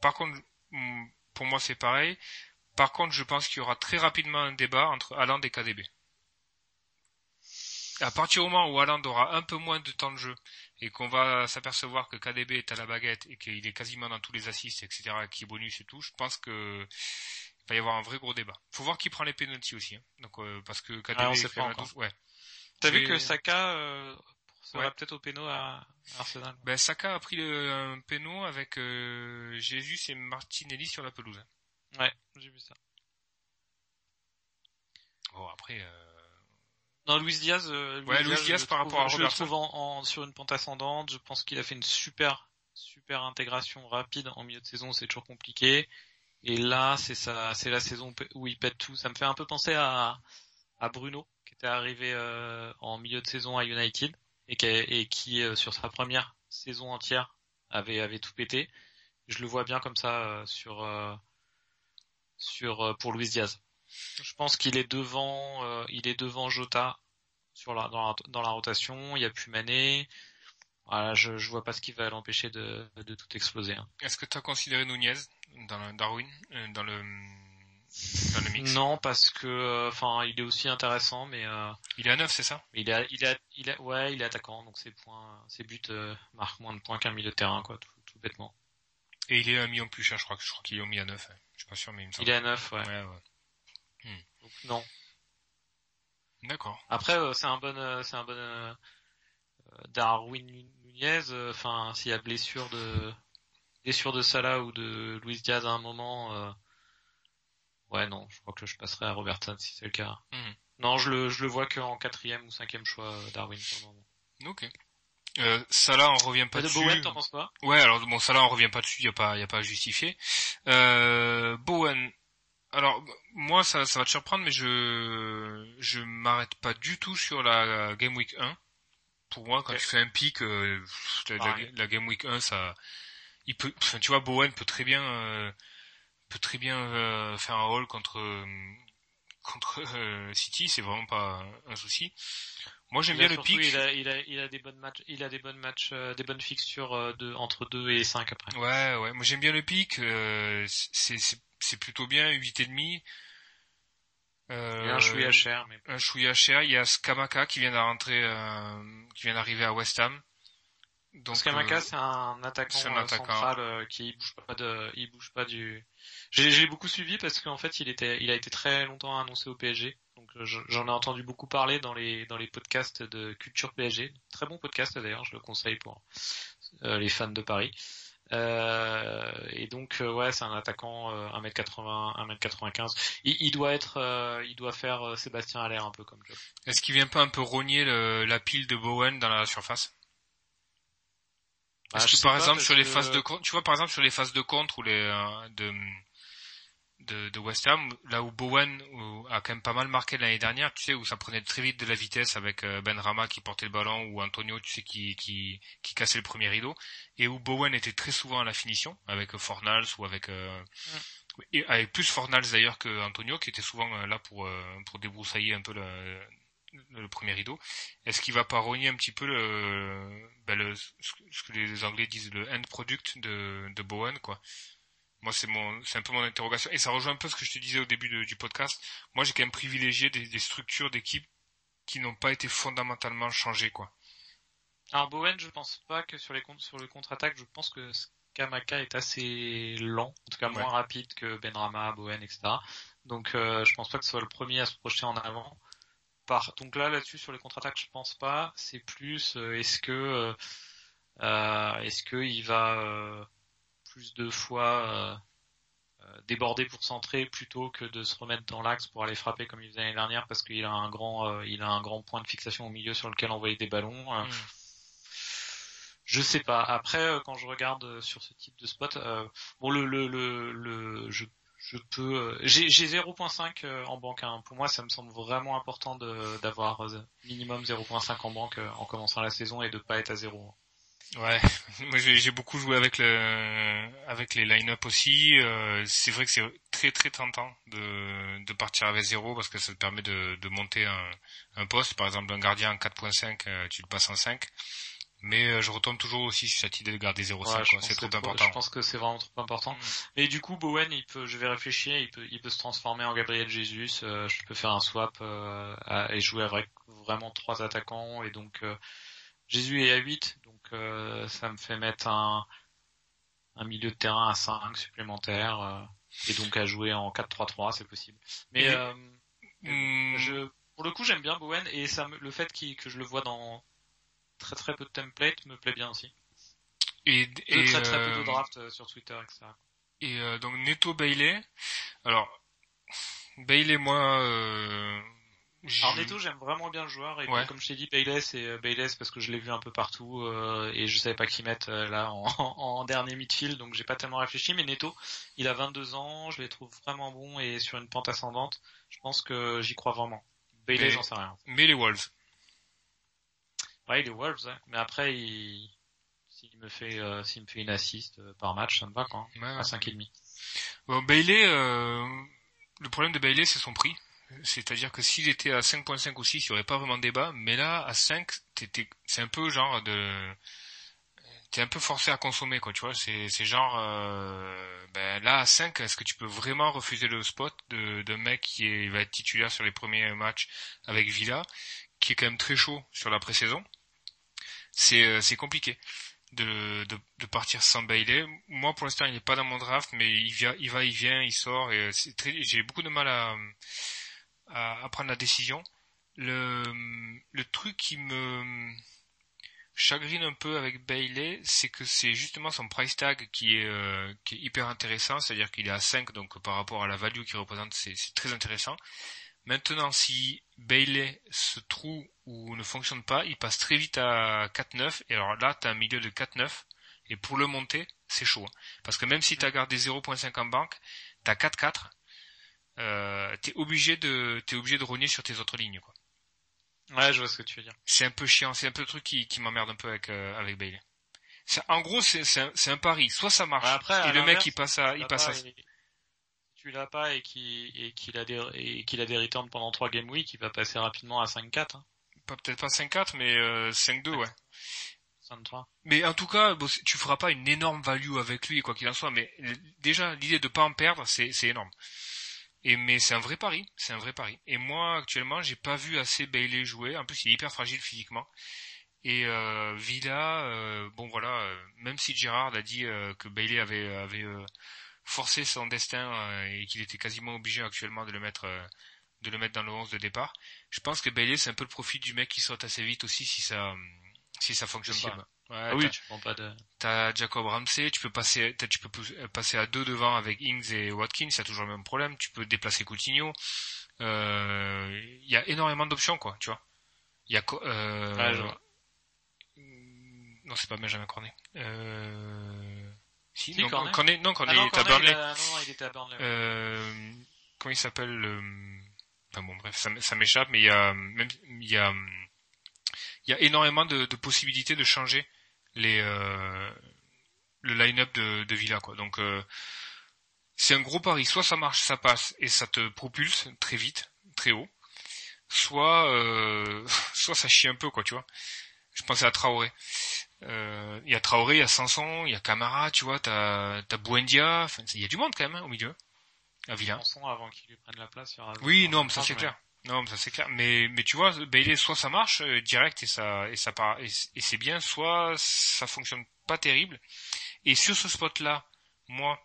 par contre, pour moi c'est pareil. Par contre, je pense qu'il y aura très rapidement un débat entre Haaland et KDB. À partir du moment où Haaland aura un peu moins de temps de jeu et qu'on va s'apercevoir que KDB est à la baguette et qu'il est quasiment dans tous les assists, etc., qui bonus et tout, je pense que il va y avoir un vrai gros débat. Faut voir qui prend les penalties aussi, hein. Donc euh, parce que KDB ah, fait pas 12, ouais. T'as vu que Saka euh, ça va peut-être au péno à Arsenal. Ben, Saka a pris le, un péno avec euh, Jésus et Martinelli sur la pelouse. Ouais, j'ai vu ça. Bon, après... Euh... Non, Luis Diaz, euh, Ouais, Luis Diaz je par trouve- rapport à je le trouve en, en- sur une pente ascendante. Je pense qu'il a fait une super, super intégration rapide en milieu de saison. C'est toujours compliqué. Et là, c'est ça, c'est la saison où il pète tout. Ça me fait un peu penser à, à Bruno, qui était arrivé euh, en milieu de saison à United et qui, et euh, sur sa première saison entière avait avait tout pété. Je le vois bien comme ça euh, sur euh, sur pour Luis Diaz. Je pense qu'il est devant, il est devant Jota sur la, dans, la, dans la rotation. Il y a plus Mané. Voilà, je, je vois pas ce qui va l'empêcher de, de tout exploser. hein. Est-ce que tu as considéré Nunez dans le Darwin, dans le Non, parce que, euh, enfin, il est aussi intéressant, mais euh, Il est à 9, c'est ça? il est, il est, il est, ouais, il est attaquant, donc ses points, ses buts euh, marquent moins de points qu'un milieu de terrain, quoi, tout, tout bêtement. Et il est un million plus cher, je crois que je crois qu'il est mis à 9. hein. Je suis pas sûr, mais il me semble. Il est à 9, ouais. Ouais, ouais. Donc non. D'accord. Après, euh, c'est un bon, euh, c'est un bon euh, euh, Darwin Nunez. euh, Enfin, s'il y a blessure de blessure de Salah ou de Luis Diaz à un moment, euh, ouais, non, je crois que je passerai à Robertson si c'est le cas. Mhm. Non, je le, je le vois qu'en quatrième ou cinquième choix euh, Darwin pour le moment. Ok. Euh, Salah, on revient pas de dessus. Bowen, t'en penses quoi Ouais, alors bon, Salah, on revient pas dessus, y a pas, y a pas à justifier. Euh, Bowen. Alors, moi, ça, ça va te surprendre, mais je, je m'arrête pas du tout sur la Game Week 1. Pour moi, quand tu fais un pic, euh, la, la- Pareil. la Game Week 1, ça, il peut, enfin, tu vois, Bowen peut très bien, euh, peut très bien euh, faire un rôle contre, euh, contre euh, City, c'est vraiment pas un, souci. Moi, j'aime bien le pic. Il a, il a, il a des bonnes matchs, il a des bonnes matchs, euh, des bonnes fixtures euh, de entre 2 et 5 après. Ouais, ouais, moi j'aime bien le pic, euh, c'est c'est plutôt bien, 8 et demi. Euh, Il y a un chouïa cher, mais un chouïa cher, il y a Skamaka qui vient euh, qui vient d'arriver à West Ham. Donc Skamaka, euh, c'est un attaquant, un euh, attaquant. central euh, qui bouge pas de, il bouge pas du. J'ai beaucoup suivi parce qu'en fait, il était, il a été très longtemps annoncé au PSG. Donc je- j'en ai entendu beaucoup parler dans les dans les podcasts de culture PSG. Très bon podcast d'ailleurs, je le conseille pour euh, les fans de Paris. Euh, et donc euh, ouais, c'est un attaquant euh, 1m80, 1m95. Il, il doit être, il doit faire Sébastien Allaire un peu comme job. est-ce qu'il vient pas un peu rogner le, la pile de Bowen dans la surface? Ah, Est-ce je que par exemple parce sur les que- phases de contre, tu vois par exemple sur les phases de contre ou les euh, de, de de West Ham, là où Bowen où- a quand même pas mal marqué l'année dernière, tu sais où ça prenait très vite de la vitesse avec euh, Ben Rama qui portait le ballon ou Antonio, tu sais qui qui qui cassait le premier rideau et où Bowen était très souvent à la finition avec euh, Fornals ou avec euh, et avec plus Fornals d'ailleurs que Antonio qui était souvent là pour pour débroussailler un peu le le premier rideau. Est-ce qu'il va pas rogner un petit peu le, ben le ce que- les Anglais disent le end product de, de Bowen quoi Moi c'est mon c'est un peu mon interrogation et ça rejoint un peu ce que je te disais au début de- du podcast. Moi j'ai quand même privilégié des, des structures d'équipe qui n'ont pas été fondamentalement changées quoi. Alors Bowen, je pense pas que sur les sur le contre-attaque, je pense que Skamaka est assez lent, en tout cas moins Ouais. rapide que Benrama, Bowen, etc. Donc euh, je pense pas que ce soit le premier à se projeter en avant. Donc là là-dessus sur les contre-attaques, je pense pas. C'est plus euh, est-ce que euh, euh, est-ce que il va plus de fois déborder pour centrer plutôt que de se remettre dans l'axe pour aller frapper comme il faisait l'année dernière parce qu'il a un grand euh, il a un grand point de fixation au milieu sur lequel envoyer des ballons. euh, Mm. je sais pas. Après, quand je regarde sur ce type de spot, euh, bon, le, le, le, le- je, je peux, euh, j'ai, j'ai 0.5 euh, en banque. hein. Pour moi, ça me semble vraiment important d'avoir euh, minimum 0.5 en banque en commençant la saison et de pas être à zéro. Ouais, moi j'ai beaucoup joué avec le avec les line-up aussi. C'est vrai que c'est très très tentant de de partir avec zéro parce que ça te permet de de monter un un poste. Par exemple, un gardien en 4.5, euh, tu le passes en 5. Mais euh, je retombe toujours aussi sur cette idée de garder 0.5. Ouais, c'est trop important. Je pense que c'est vraiment trop important. Mm. Et du coup, Bowen, il peut, je vais réfléchir, il peut, il peut se transformer en Gabriel Jesus. euh, je peux faire un swap euh, à- et jouer avec vraiment trois attaquants. Et donc, euh, Jésus est à 8, donc euh, ça me fait mettre un, un milieu de terrain à 5 supplémentaire. euh, et donc à jouer en 4-3-3, c'est possible. Mais euh, Hmm. je, pour le coup, j'aime bien Bowen et ça, le fait qu'il- que je le vois dans très très peu de templates me plaît bien aussi. Et, très très peu euh, de drafts euh, sur Twitter, etc. Et euh, donc Neto Bailey. Alors Bailey, moi, euh, je- Alors Neto, j'aime vraiment bien le joueur et Ouais. comme je t'ai dit, Bayless euh, Bayless parce que je l'ai vu un peu partout euh, et je savais pas qui mettre euh, là en, en dernier midfield, donc j'ai pas tellement réfléchi. Mais Neto, il a 22 ans, je les trouve vraiment bons et sur une pente ascendante. Je pense que j'y crois vraiment. Bayless, j'en sais rien. mais les Wolves. Ouais, il est Wolves, ouais. mais après, il... s'il me fait, euh, s'il me fait une assist euh, par match, ça me va quoi. Ouais, À ouais. 5,5. Bon, Bailey, euh, le problème de Bailey, c'est son prix. C'est-à-dire que s'il était à 5.5 ou 6, il n'y aurait pas vraiment de débat. Mais là, à 5, t'es- t'es- c'est un peu genre de... T'es un peu forcé à consommer, quoi, tu vois. C'est c'est genre... euh, ben, là, à 5, est-ce que tu peux vraiment refuser le spot de, de mec qui est, va être titulaire sur les premiers matchs avec Villa, qui est quand même très chaud sur la pré-saison? C'est euh, c'est compliqué de, de, de partir sans Bailey. Moi, pour l'instant, il n'est pas dans mon draft, mais il, il va, il vient, il sort, et c'est très, j'ai beaucoup de mal à, à, prendre la décision. Le, le truc qui me chagrine un peu avec Bailey, c'est que c'est justement son price tag qui est, euh, qui est hyper intéressant, c'est-à-dire qu'il est à 5, donc par rapport à la value qu'il représente, c'est très intéressant. Maintenant, si Bailey se trouve ou ne fonctionne pas, il passe très vite à 4-9. Et alors là, tu as un milieu de 4-9. Et pour le monter, c'est chaud. hein. Parce que même si tu as gardé 0.5 en banque, tu as 4-4. Euh, t'es obligé de t'es obligé de rogner sur tes autres lignes quoi. Ouais, je vois ce que tu veux dire. C'est un peu chiant, c'est un peu le truc qui, qui m'emmerde un peu avec euh, avec Bailey. C'est- En gros, c'est c'est un, c'est un pari, soit ça marche après, et le mec il passe à il passe à tu l'as pas et qu'il et qu'il a des et qu'il a des returns pendant 3 game week, il va passer rapidement à 5-4, hein. Pas- peut-être pas 5-4 mais euh, 5-2 ouais. 53. Mais en tout cas, bon, tu feras pas une énorme value avec lui, quoi qu'il en soit. Mais déjà, l'idée de pas en perdre, c'est c'est énorme. Et mais c'est un vrai pari, c'est un vrai pari. Et moi, actuellement, j'ai pas vu assez Bailey jouer. En plus, il est hyper fragile physiquement. Et euh, Villa, euh, bon voilà, euh, même si Gérard a dit que Bailey avait avait forcé son destin et qu'il était quasiment obligé actuellement de le mettre de le mettre dans le 11 de départ, je pense que Bailey c'est un peu le profit du mec qui saute assez vite aussi si ça si ça fonctionne pas. Ouais, Ah oui, t'as- tu prends pas de. T'as Jacob Ramsey, tu peux passer, tu peux passer à deux devant avec Ings et Watkins, il y a toujours le même problème. Tu peux déplacer Coutinho. Euh, Il y a énormément d'options, quoi, tu vois. Il y a, euh, je vois. non, c'est pas Benjamin Cornet. Euh, si, Si, non, Cornet. Cornet, non, Cornet, Ah non, il à Cornet, il a- non, non, il était à Burnley. ouais. Euh, comment il s'appelle le... Enfin bon, bref, ça, m'échappe, mais il y a énormément de, possibilités de changer euh, le line-up de, Villa quoi. Donc euh, c'est un gros pari. Soit ça marche, ça passe et ça te propulse très vite, très haut. Soit euh, soit ça chie un peu quoi, tu vois. Je pensais à Traoré. Il y a Traoré, il y a Sanson, il y a Camara, tu vois, t'as t'as Buendia. Il y a du monde quand même hein, au milieu Villa. Chanson avant qu'il lui prenne la place sur Oui, non, mais ça c'est clair. Non, mais ça c'est clair. Mais mais tu vois, Bailey, soit ça marche euh, direct et ça et ça part et, c'est bien, soit ça fonctionne pas terrible. Et sur ce spot-là, moi,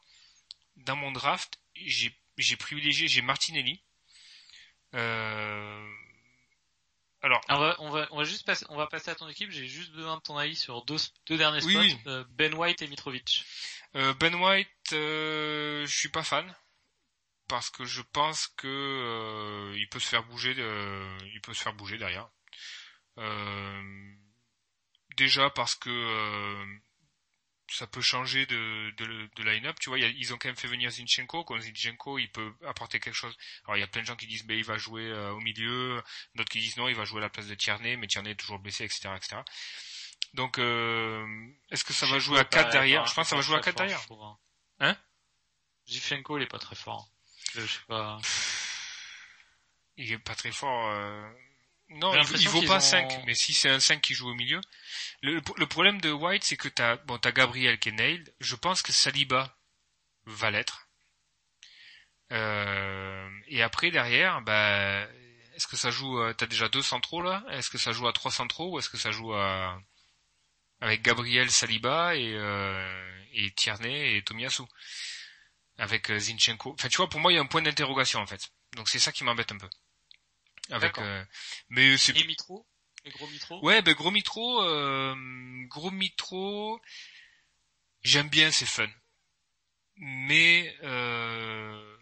dans mon draft, j'ai j'ai privilégié, j'ai Martinelli. Euh... Alors, On va, on va, on va juste passer, on va passer à ton équipe. J'ai juste besoin de ton avis sur deux, deux derniers spots, oui. euh, Ben White et Mitrovic. euh, Ben White, euh, je suis pas fan parce que je pense que euh, il peut se faire bouger, de, il peut se faire bouger derrière. Euh, déjà parce que euh, ça peut changer de, de, de line-up. Tu vois, il y a- ils ont quand même fait venir Zinchenko. Quand Zinchenko, il peut apporter quelque chose. Alors, il y a plein de gens qui disent, ben, il va jouer euh, au milieu. D'autres qui disent non, il va jouer à la place de Tierney, mais Tierney est toujours blessé, etc., etc. Donc, euh, est-ce que ça va jouer à 4 derrière? Je pense que ça va jouer à 4 derrière. Hein Hein? Zivchenko, il est pas très fort. Je, sais pas. Il est pas très fort. euh, Non, il, vaut pas ont- 5, mais si c'est un 5 qui joue au milieu. Le, le problème de White, c'est que t'as, bon, t'as Gabriel qui est nailed. Je pense que Saliba va l'être. Euh, et après, derrière, bah, est-ce que ça joue, euh, t'as déjà deux centraux là? Est-ce que ça joue à trois centraux ou est-ce que ça joue à, avec Gabriel, Saliba et, euh, et Tierney et Tomiyasu? Avec euh, Zinchenko. Enfin, tu vois, pour moi, il y a un point d'interrogation, en fait. Donc c'est ça qui m'embête un peu. Avec, euh, mais c'est Et Mitro? Les gros Mitro? Ouais, ben gros mitro, euh, gros mitro, j'aime bien, c'est fun. Mais euh,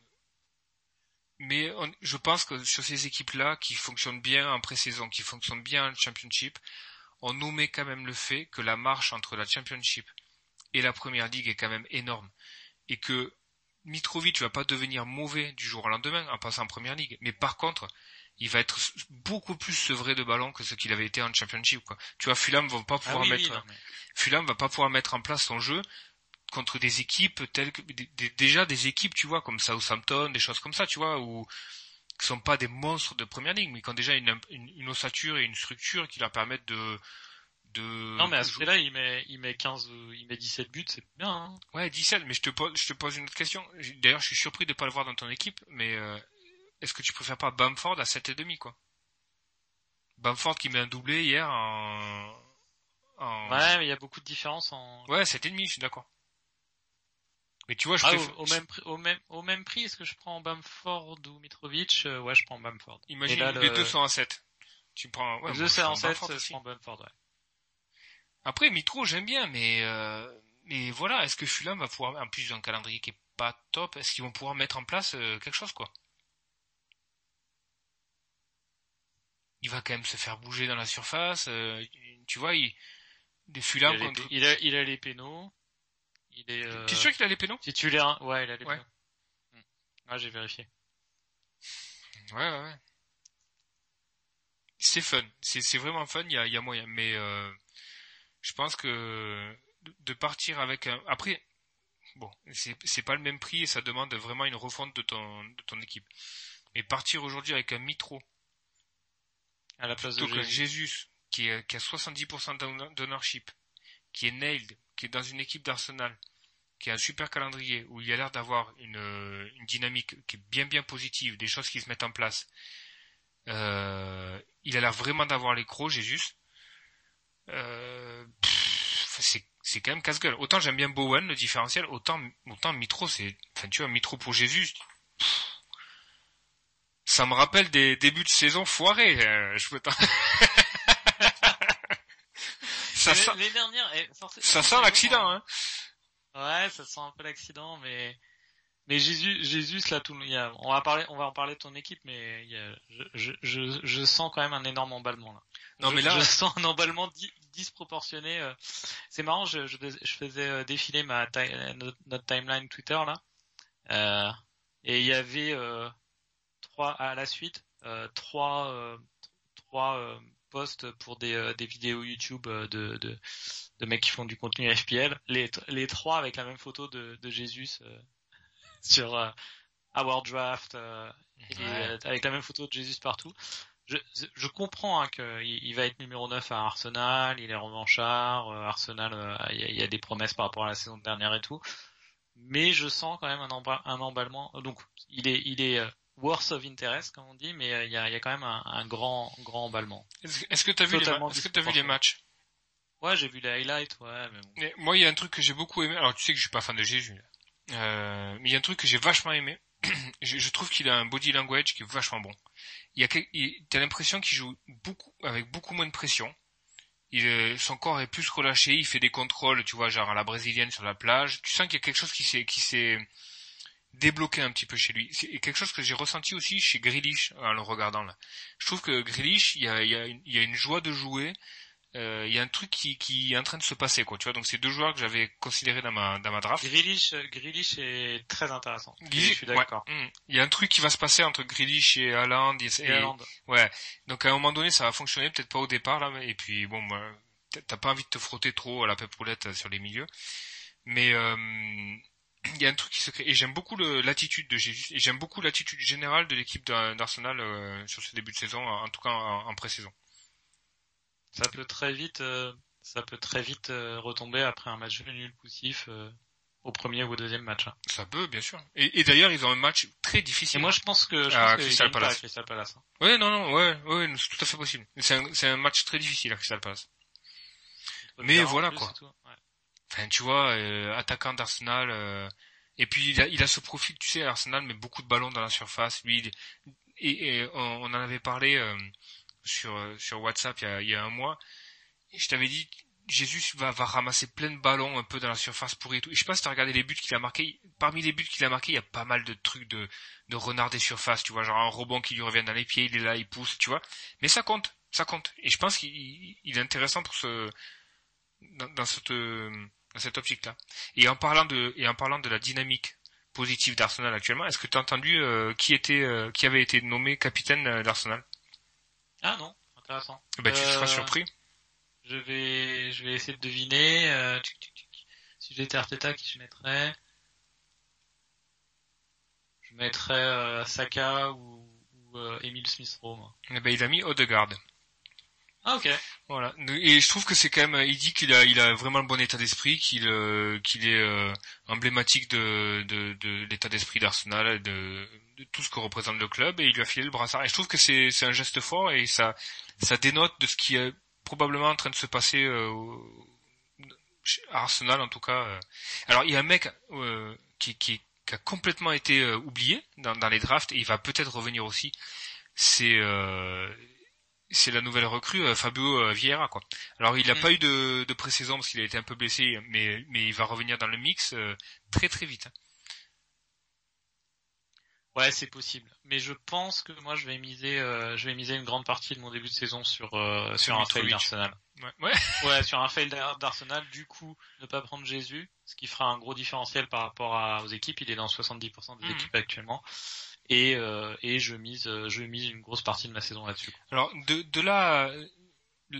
mais je pense que sur ces équipes-là, qui fonctionnent bien en pré-saison, qui fonctionnent bien en championship, on nous met quand même le fait que la marche entre la championship et la première ligue est quand même énorme. Et que Mitrovic va pas devenir mauvais du jour au lendemain en passant en première ligue. Mais par contre, il va être beaucoup plus sevré de ballon que ce qu'il avait été en championship, quoi. Tu vois, Fulham va pas ah pouvoir mettre, Fulham va pas pouvoir mettre en place son jeu contre des équipes telles que, déjà des équipes, tu vois, comme Southampton, des choses comme ça, tu vois, où, qui sont pas des monstres de première ligue, mais qui ont déjà une, une, ossature et une structure qui leur permettent de, de... Non, mais à ce là il met, il met 15, il met 17 buts, c'est bien, hein. Ouais, 17, mais je te pose, je te pose une autre question. D'ailleurs, je suis surpris de pas le voir dans ton équipe, mais, euh, est-ce que tu préfères pas Bamford à 7,5, quoi? Bamford qui met un doublé hier en, en... Ouais, mais il y a beaucoup de différences en... Ouais, 7,5, je suis d'accord. Mais tu vois, je ah, au, même prix, au même au même prix, est-ce que je prends Bamford ou Mitrovic? Euh, Ouais, je prends Bamford. Imagine là, les deux sont à 7. Tu prends ouais, les deux sont à 7, je prends Bamford, ouais. Après Mitro, j'aime bien mais euh, mais voilà, est-ce que Fulham va pouvoir en plus d'un calendrier qui est pas top, est-ce qu'ils vont pouvoir mettre en place euh, quelque chose quoi? Il va quand même se faire bouger dans la surface, tu vois, il des Fulham il a, contre... il a, il a les pénaux. Il est. Euh... T'es sûr qu'il a les pénaux Titulaire. Ouais, il a les ouais. pénaux. Hmm. Ah, j'ai vérifié. Ouais, ouais, ouais. C'est fun. C'est vraiment fun. Il y a, y a moyen. Mais euh, je pense que de partir avec un. Après, bon, c'est pas le même prix et ça demande vraiment une refonte de ton de ton équipe. Mais partir aujourd'hui avec un Mitro à la place de Jésus. Jésus qui, est, qui a 70% d'ownership, qui est nailed, qui est dans une équipe d'Arsenal, qui a un super calendrier, où il y a l'air d'avoir une, une, dynamique qui est bien bien positive, des choses qui se mettent en place. Euh, il a l'air vraiment d'avoir les crocs, Jésus. Euh, c'est c'est quand même casse-gueule. Autant j'aime bien Bowen, le différentiel, autant autant Mitro, c'est, enfin tu vois, Mitro pour Jésus. ça me rappelle des débuts de saison foirés. Euh, je peux ça, sent, eh, ça sent l'accident, hein. Ouais, ça sent un peu l'accident, mais mais Jésus, Jésus là, tout, il y a, on va parler, on va en parler de ton équipe, mais il y a, je, je, je, sens quand même un énorme emballement là. Non mais là, je sens un emballement disproportionné. Euh. C'est marrant, je, je, je, faisais euh, défiler ma notre, timeline Twitter là, euh, et il y avait euh, trois à la suite, euh, trois euh, trois posts pour des, des vidéos YouTube de, de de mecs qui font du contenu FPL, les, les trois avec la même photo de, de Jésus euh, sur euh, Our Draft, euh, euh, avec la même photo de Jésus partout. Je, je comprends hein, qu'il il va être numéro 9 à Arsenal, il est revanchard, Arsenal, il y, a, y, a des promesses par rapport à la saison dernière et tout, mais je sens quand même un, un emballement. Donc il est, il est worth of interest comme on dit, mais il y a, y a quand même un, un grand, grand emballement. Est-ce que tu as vu les, est-ce que as vu les matchs? Ouais, j'ai vu les highlights, ouais. Mais bon. moi, il y a un truc que j'ai beaucoup aimé. Alors, tu sais que je suis pas fan de Jésus. Euh, mais il y a un truc que j'ai vachement aimé. je, trouve qu'il a un body language qui est vachement bon. Il y a, t'as l'impression qu'il joue avec beaucoup moins de pression. Il, son corps est plus relâché. Il fait des contrôles, tu vois, genre à la brésilienne sur la plage. Tu sens qu'il y a quelque chose qui s'est, débloqué un petit peu chez lui. C'est quelque chose que j'ai ressenti aussi chez Grealish en le regardant là. Je trouve que Grealish, il y a une joie de jouer euh, il y a un truc qui, qui est en train de se passer quoi tu vois. Donc c'est deux joueurs que j'avais considérés dans ma dans ma draft. Grealish Grealish est très intéressant. Je suis d'accord. il y a un truc qui va se passer entre Grealish et Haaland et, et, ouais. Donc à un moment donné ça va fonctionner peut-être pas au départ là et puis bon bah, t'as pas envie de te frotter trop à la pépoulette sur les milieux. Mais euh, il y a un truc qui se crée. Et j'aime beaucoup l'attitude de Jésus. Et j'aime beaucoup l'attitude générale de l'équipe d'Arsenal euh, sur ce début de saison en, tout cas en, en pré-saison ça peut très vite, euh, ça peut très vite euh, retomber après un match nul poussif euh, au premier ou au deuxième match. Hein. Ça peut, bien sûr. Et, et d'ailleurs, ils ont un match très difficile. Et moi, je pense que je ah, pense Crystal Palace. Crystal Palace. Hein. Ouais, non, non, ouais, ouais, c'est tout à fait possible. C'est un, c'est un match très difficile à Crystal Palace. Mais voilà quoi. Enfin, tu vois, euh, attaquant d'Arsenal. Euh, et puis il a, il a ce profil, tu sais, Arsenal met beaucoup de ballons dans la surface. Lui, et, et on, on, en avait parlé sur, sur WhatsApp il y a, un mois. Je t'avais dit, Jésus va, ramasser plein de ballons un peu dans la surface pourrie et tout. Et je sais pas si tu as regardé les buts qu'il a marqués. Parmi les buts qu'il a marqués, il y a pas mal de trucs de, renard des surfaces, tu vois, genre un rebond qui lui revient dans les pieds, il est là, il pousse, tu vois. Mais ça compte, ça compte. Et je pense qu'il il est intéressant pour ce, dans, dans cette, dans cette optique-là. Et en parlant de, et en parlant de la dynamique positive d'Arsenal actuellement, est-ce que tu as entendu euh, qui était, euh, qui avait été nommé capitaine euh, d'Arsenal? Ah non, intéressant. Bah tu seras Euh, surpris. Je vais, je vais essayer de deviner. euh, tchic, tchic, tchic. Si j'étais Arteta, qui je mettrais? Je mettrais euh, Saka ou, ou Emile Smith-Rowe. Eh ben, il a mis Odegaard. Ah ok. Voilà. Et je trouve que c'est quand même, il dit qu'il a, il a vraiment le bon état d'esprit, qu'il, euh, qu'il est euh, emblématique de, de, l'état d'esprit d'Arsenal, de, de tout ce que représente le club, et il lui a filé le brassard. Et je trouve que c'est, c'est un geste fort et ça, ça dénote de ce qui est probablement en train de se passer euh, au- chez Arsenal en tout cas. euh. Alors il y a un mec euh, qui, qui, a complètement été euh, oublié dans, les drafts et il va peut-être revenir aussi. C'est euh, c'est la nouvelle recrue euh, Fabio euh, Vieira quoi. Alors il n'a Mm. pas eu de, de pré-saison parce qu'il a été un peu blessé, mais mais il va revenir dans le mix euh, très très vite. hein. Ouais, c'est possible. Mais je pense que moi, je vais miser, euh, je vais miser une grande partie de mon début de saison sur euh, sur un fail d'Arsenal. Ouais. ouais. Ouais, sur un fail d'Ar- d'Arsenal. Du coup, ne pas prendre Jésus, ce qui fera un gros différentiel par rapport à, aux équipes. Il est dans 70% des Mhm. équipes actuellement. Et et et je mise euh, je mise une grosse partie de ma saison là-dessus. Alors de, de là euh,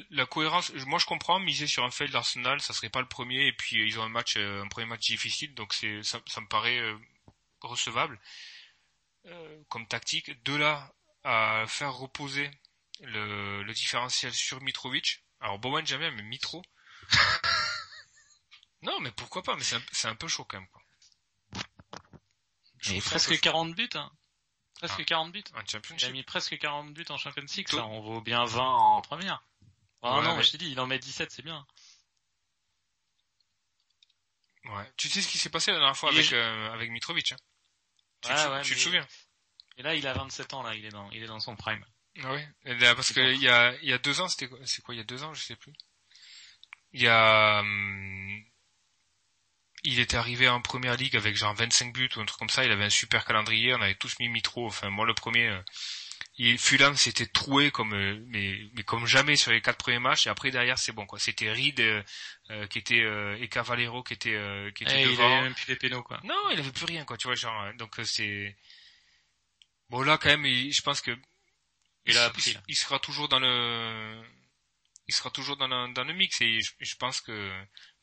la cohérence, moi je comprends miser sur un fail d'Arsenal, ça serait pas le premier et puis euh, ils ont un match euh, un premier match difficile donc c'est ça, ça me paraît euh, recevable euh, comme tactique. De là à faire reposer le, le différentiel sur Mitrovic. Alors Bowen jamais mais Mitro. non mais pourquoi pas mais c'est un, c'est un peu chaud quand même quoi. Je Et presque chaud. 40 buts. Hein. Presque Ah. 40 buts. En Il a mis presque 40 buts en Champions League. Ça, on vaut bien 20 en première. Ah Ouais, non, mais- je t'ai dit, il en met 17, c'est bien. Ouais. Tu sais ce qui s'est passé la dernière fois avec euh, avec Mitrovic hein? Tu, Ouais, te, ouais, tu te souviens? Et là, il a 27 ans, là, il est dans, il est dans son prime. Ah Et là, parce C'est que bon. il y a il y a deux ans, c'était quoi C'est quoi il y a deux ans, je sais plus. Il y a hum, il était arrivé en première ligue avec genre 25 buts ou un truc comme ça. Il avait un super calendrier. On avait tous mis Mitro. Enfin moi le premier. euh, il, Fulham s'était troué comme euh, mais mais comme jamais sur les quatre premiers matchs. Et après derrière c'est bon quoi. C'était Reed euh, euh, qui était euh, et Cavallero qui était euh, qui était Et il devant. avait même plus les pénaux, quoi. Non, il avait plus rien, quoi, tu vois, genre, donc c'est... Bon, là, quand même, il- je pense que... Il a appris, il sera toujours dans le... Il sera toujours dans le, dans le mix, et je, je pense que...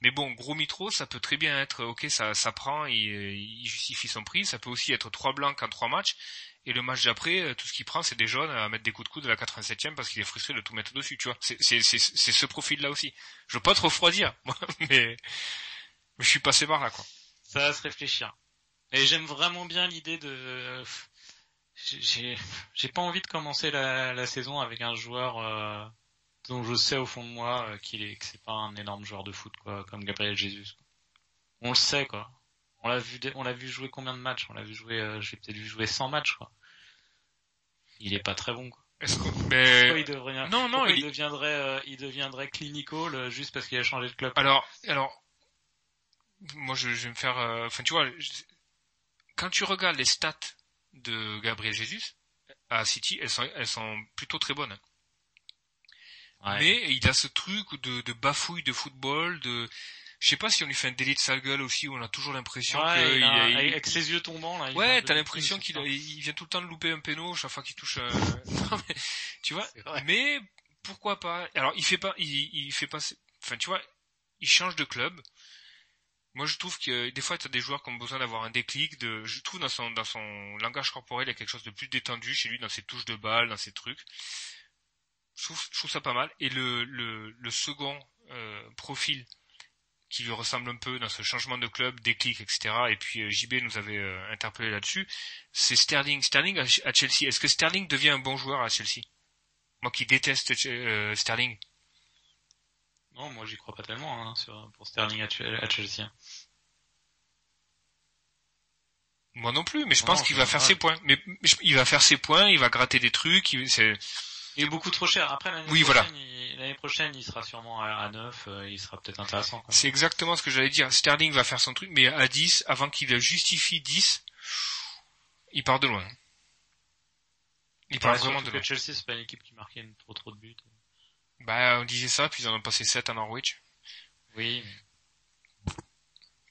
Mais bon, gros mitro, ça peut très bien être, ok, ça, prend, il, justifie son prix, ça peut aussi être trois blancs en trois matchs, et le match d'après, euh, tout ce qu'il prend, c'est des jaunes à mettre des coups de coude à la 87e parce qu'il est frustré de tout mettre dessus, tu vois. C'est, ce profil-là aussi. Je veux pas trop refroidir, moi, mais... Je suis passé par là, quoi. Ça va se réfléchir. Et j'aime vraiment bien l'idée de... J'ai- pas envie de commencer la, la saison avec un joueur euh, dont je sais au fond de moi euh, qu'il est que c'est pas un énorme joueur de foot quoi, comme Gabriel Jesus. quoi. On le sait quoi. On l'a vu on l'a vu jouer combien de matchs? On l'a vu jouer euh, j'ai peut-être vu jouer 100 matchs quoi. Il est pas très bon quoi. Est-ce que... Mais... Pourquoi il devrait Non, non, il- il deviendrait euh, il deviendrait clinical euh, juste parce qu'il a changé de club? Alors, alors, moi je, je vais me faire, euh, enfin tu vois, je- quand tu regardes les stats de Gabriel Jesus à City, elles sont, elles sont plutôt très bonnes. Ouais. Mais il a ce truc de, de bafouille de football, de, je sais pas si on lui fait un délit de sale gueule aussi, où on a toujours l'impression Ouais, que il a- il- avec ses yeux tombants là. il Ouais, t'as l'impression qu'il il vient tout le temps de louper un péno chaque fois qu'il touche un... Non, mais, tu vois, mais pourquoi pas? Alors, il fait pas, il, il fait pas, enfin, tu vois, il change de club. Moi, je trouve que des fois, t'as des joueurs qui ont besoin d'avoir un déclic. De, je trouve dans son dans son langage corporel, il y a quelque chose de plus détendu chez lui, dans ses touches de balle, dans ses trucs. Je trouve, je trouve ça pas mal. Et le le, le second euh, profil qui lui ressemble un peu dans ce changement de club, déclic, etc. Et puis euh, JB nous avait euh, interpellé là-dessus. C'est Sterling. Sterling à, à Chelsea. Est-ce que Sterling devient un bon joueur à Chelsea? Moi qui déteste euh, Sterling. Non, moi j'y crois pas tellement hein, sur, pour Sterling à, Che- à Chelsea. Moi non plus, mais je Non, pense qu'il va faire ses points. Mais mais je- il va faire ses points, il va gratter des trucs. il- c'est- Il est beaucoup trop cher. Après l'année Oui, prochaine, il, l'année prochaine, il sera sûrement à, à 9, euh, il sera peut-être intéressant. quoi. C'est exactement ce que j'allais dire. Sterling va faire son truc, mais à 10, avant qu'il justifie 10, il part de loin. Il part vraiment de loin. Chelsea, c'est pas une équipe qui marquait trop trop de buts. Bah, on disait ça, puis ils en ont passé 7 à Norwich. Oui.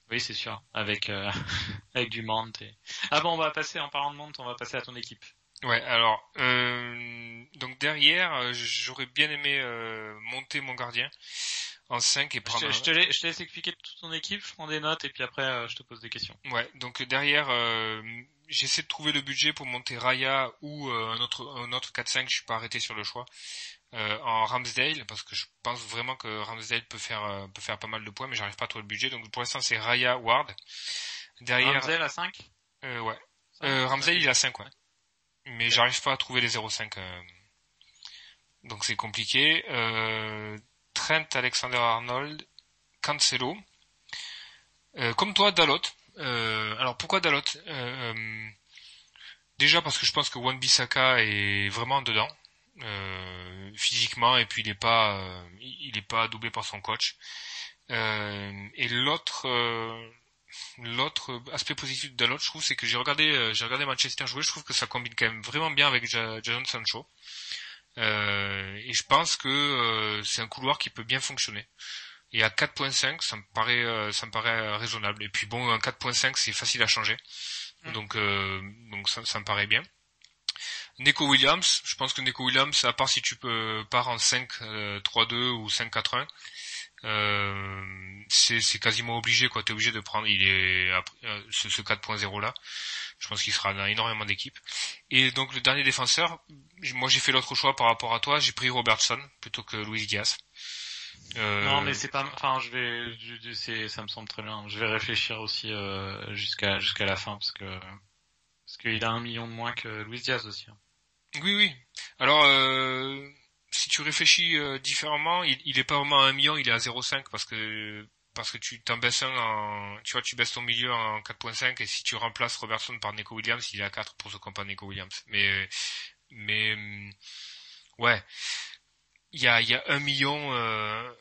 Oui, c'est sûr. Avec euh, avec du Mount. Et... Ah bon, on va passer en parlant de Mount, on va passer à ton équipe. Ouais, alors, euh, donc derrière, euh, j'aurais bien aimé euh, monter mon gardien en 5 et prendre je, te laisse, je te laisse expliquer toute ton équipe, je prends des notes et puis après euh, je te pose des questions. Ouais, donc derrière, euh, j'essaie de trouver le budget pour monter Raya ou un autre un autre 4-5, je suis pas arrêté sur le choix. Euh, en Ramsdale parce que je pense vraiment que Ramsdale peut faire peut faire pas mal de points mais j'arrive pas à trouver le budget donc pour l'instant c'est Raya Ward. Derrière Ramsdale à 5 euh, ouais. Euh, Ramsdale il a 5 ouais. Mais j'arrive pas à trouver les 0,5 euh, donc c'est compliqué. Euh, Trent Alexander-Arnold, Cancelo. Euh, comme toi, Dalot. Euh, alors pourquoi Dalot Déjà parce que je pense que Wan Bissaka est vraiment dedans physiquement et puis il est pas il est pas doublé par son coach. Et l'autre l'autre aspect positif de Dalot, je trouve, c'est que j'ai regardé euh, j'ai regardé Manchester jouer, je trouve que ça combine quand même vraiment bien avec Ja- Jadon Sancho. Euh, et je pense que euh, c'est un couloir qui peut bien fonctionner. Et à 4.5, ça me paraît, euh, ça me paraît raisonnable. Et puis bon, un 4.5, c'est facile à changer. Mm. Donc, euh, donc ça, ça me paraît bien. Neko Williams, je pense que Neko Williams, à part si tu peux pars en 5, euh, 3-2 ou 5-4-1, euh, c'est c'est quasiment obligé quoi. T'es obligé de prendre. Il est euh, ce, ce 4.0 là. Je pense qu'il sera dans énormément d'équipes. Et donc le dernier défenseur, moi j'ai fait l'autre choix par rapport à toi. J'ai pris Robertson plutôt que Luis Diaz. Euh, Non, mais c'est pas. Enfin, je vais. je- ça me semble très bien. Je vais réfléchir aussi euh, jusqu'à jusqu'à la fin parce que parce qu'il a un million de moins que Luis Diaz aussi. hein. Oui, oui. Alors, euh, si tu réfléchis euh, différemment, il, il est pas vraiment à 1 million, il est à 0,5 parce que parce que tu t'en baisses un en, tu vois, tu baisses ton milieu en 4.5 et si tu remplaces Robertson par Neko Williams, il est à 4 pour ce compas Neko Williams. Mais mais ouais, il y a il y a un million. euh,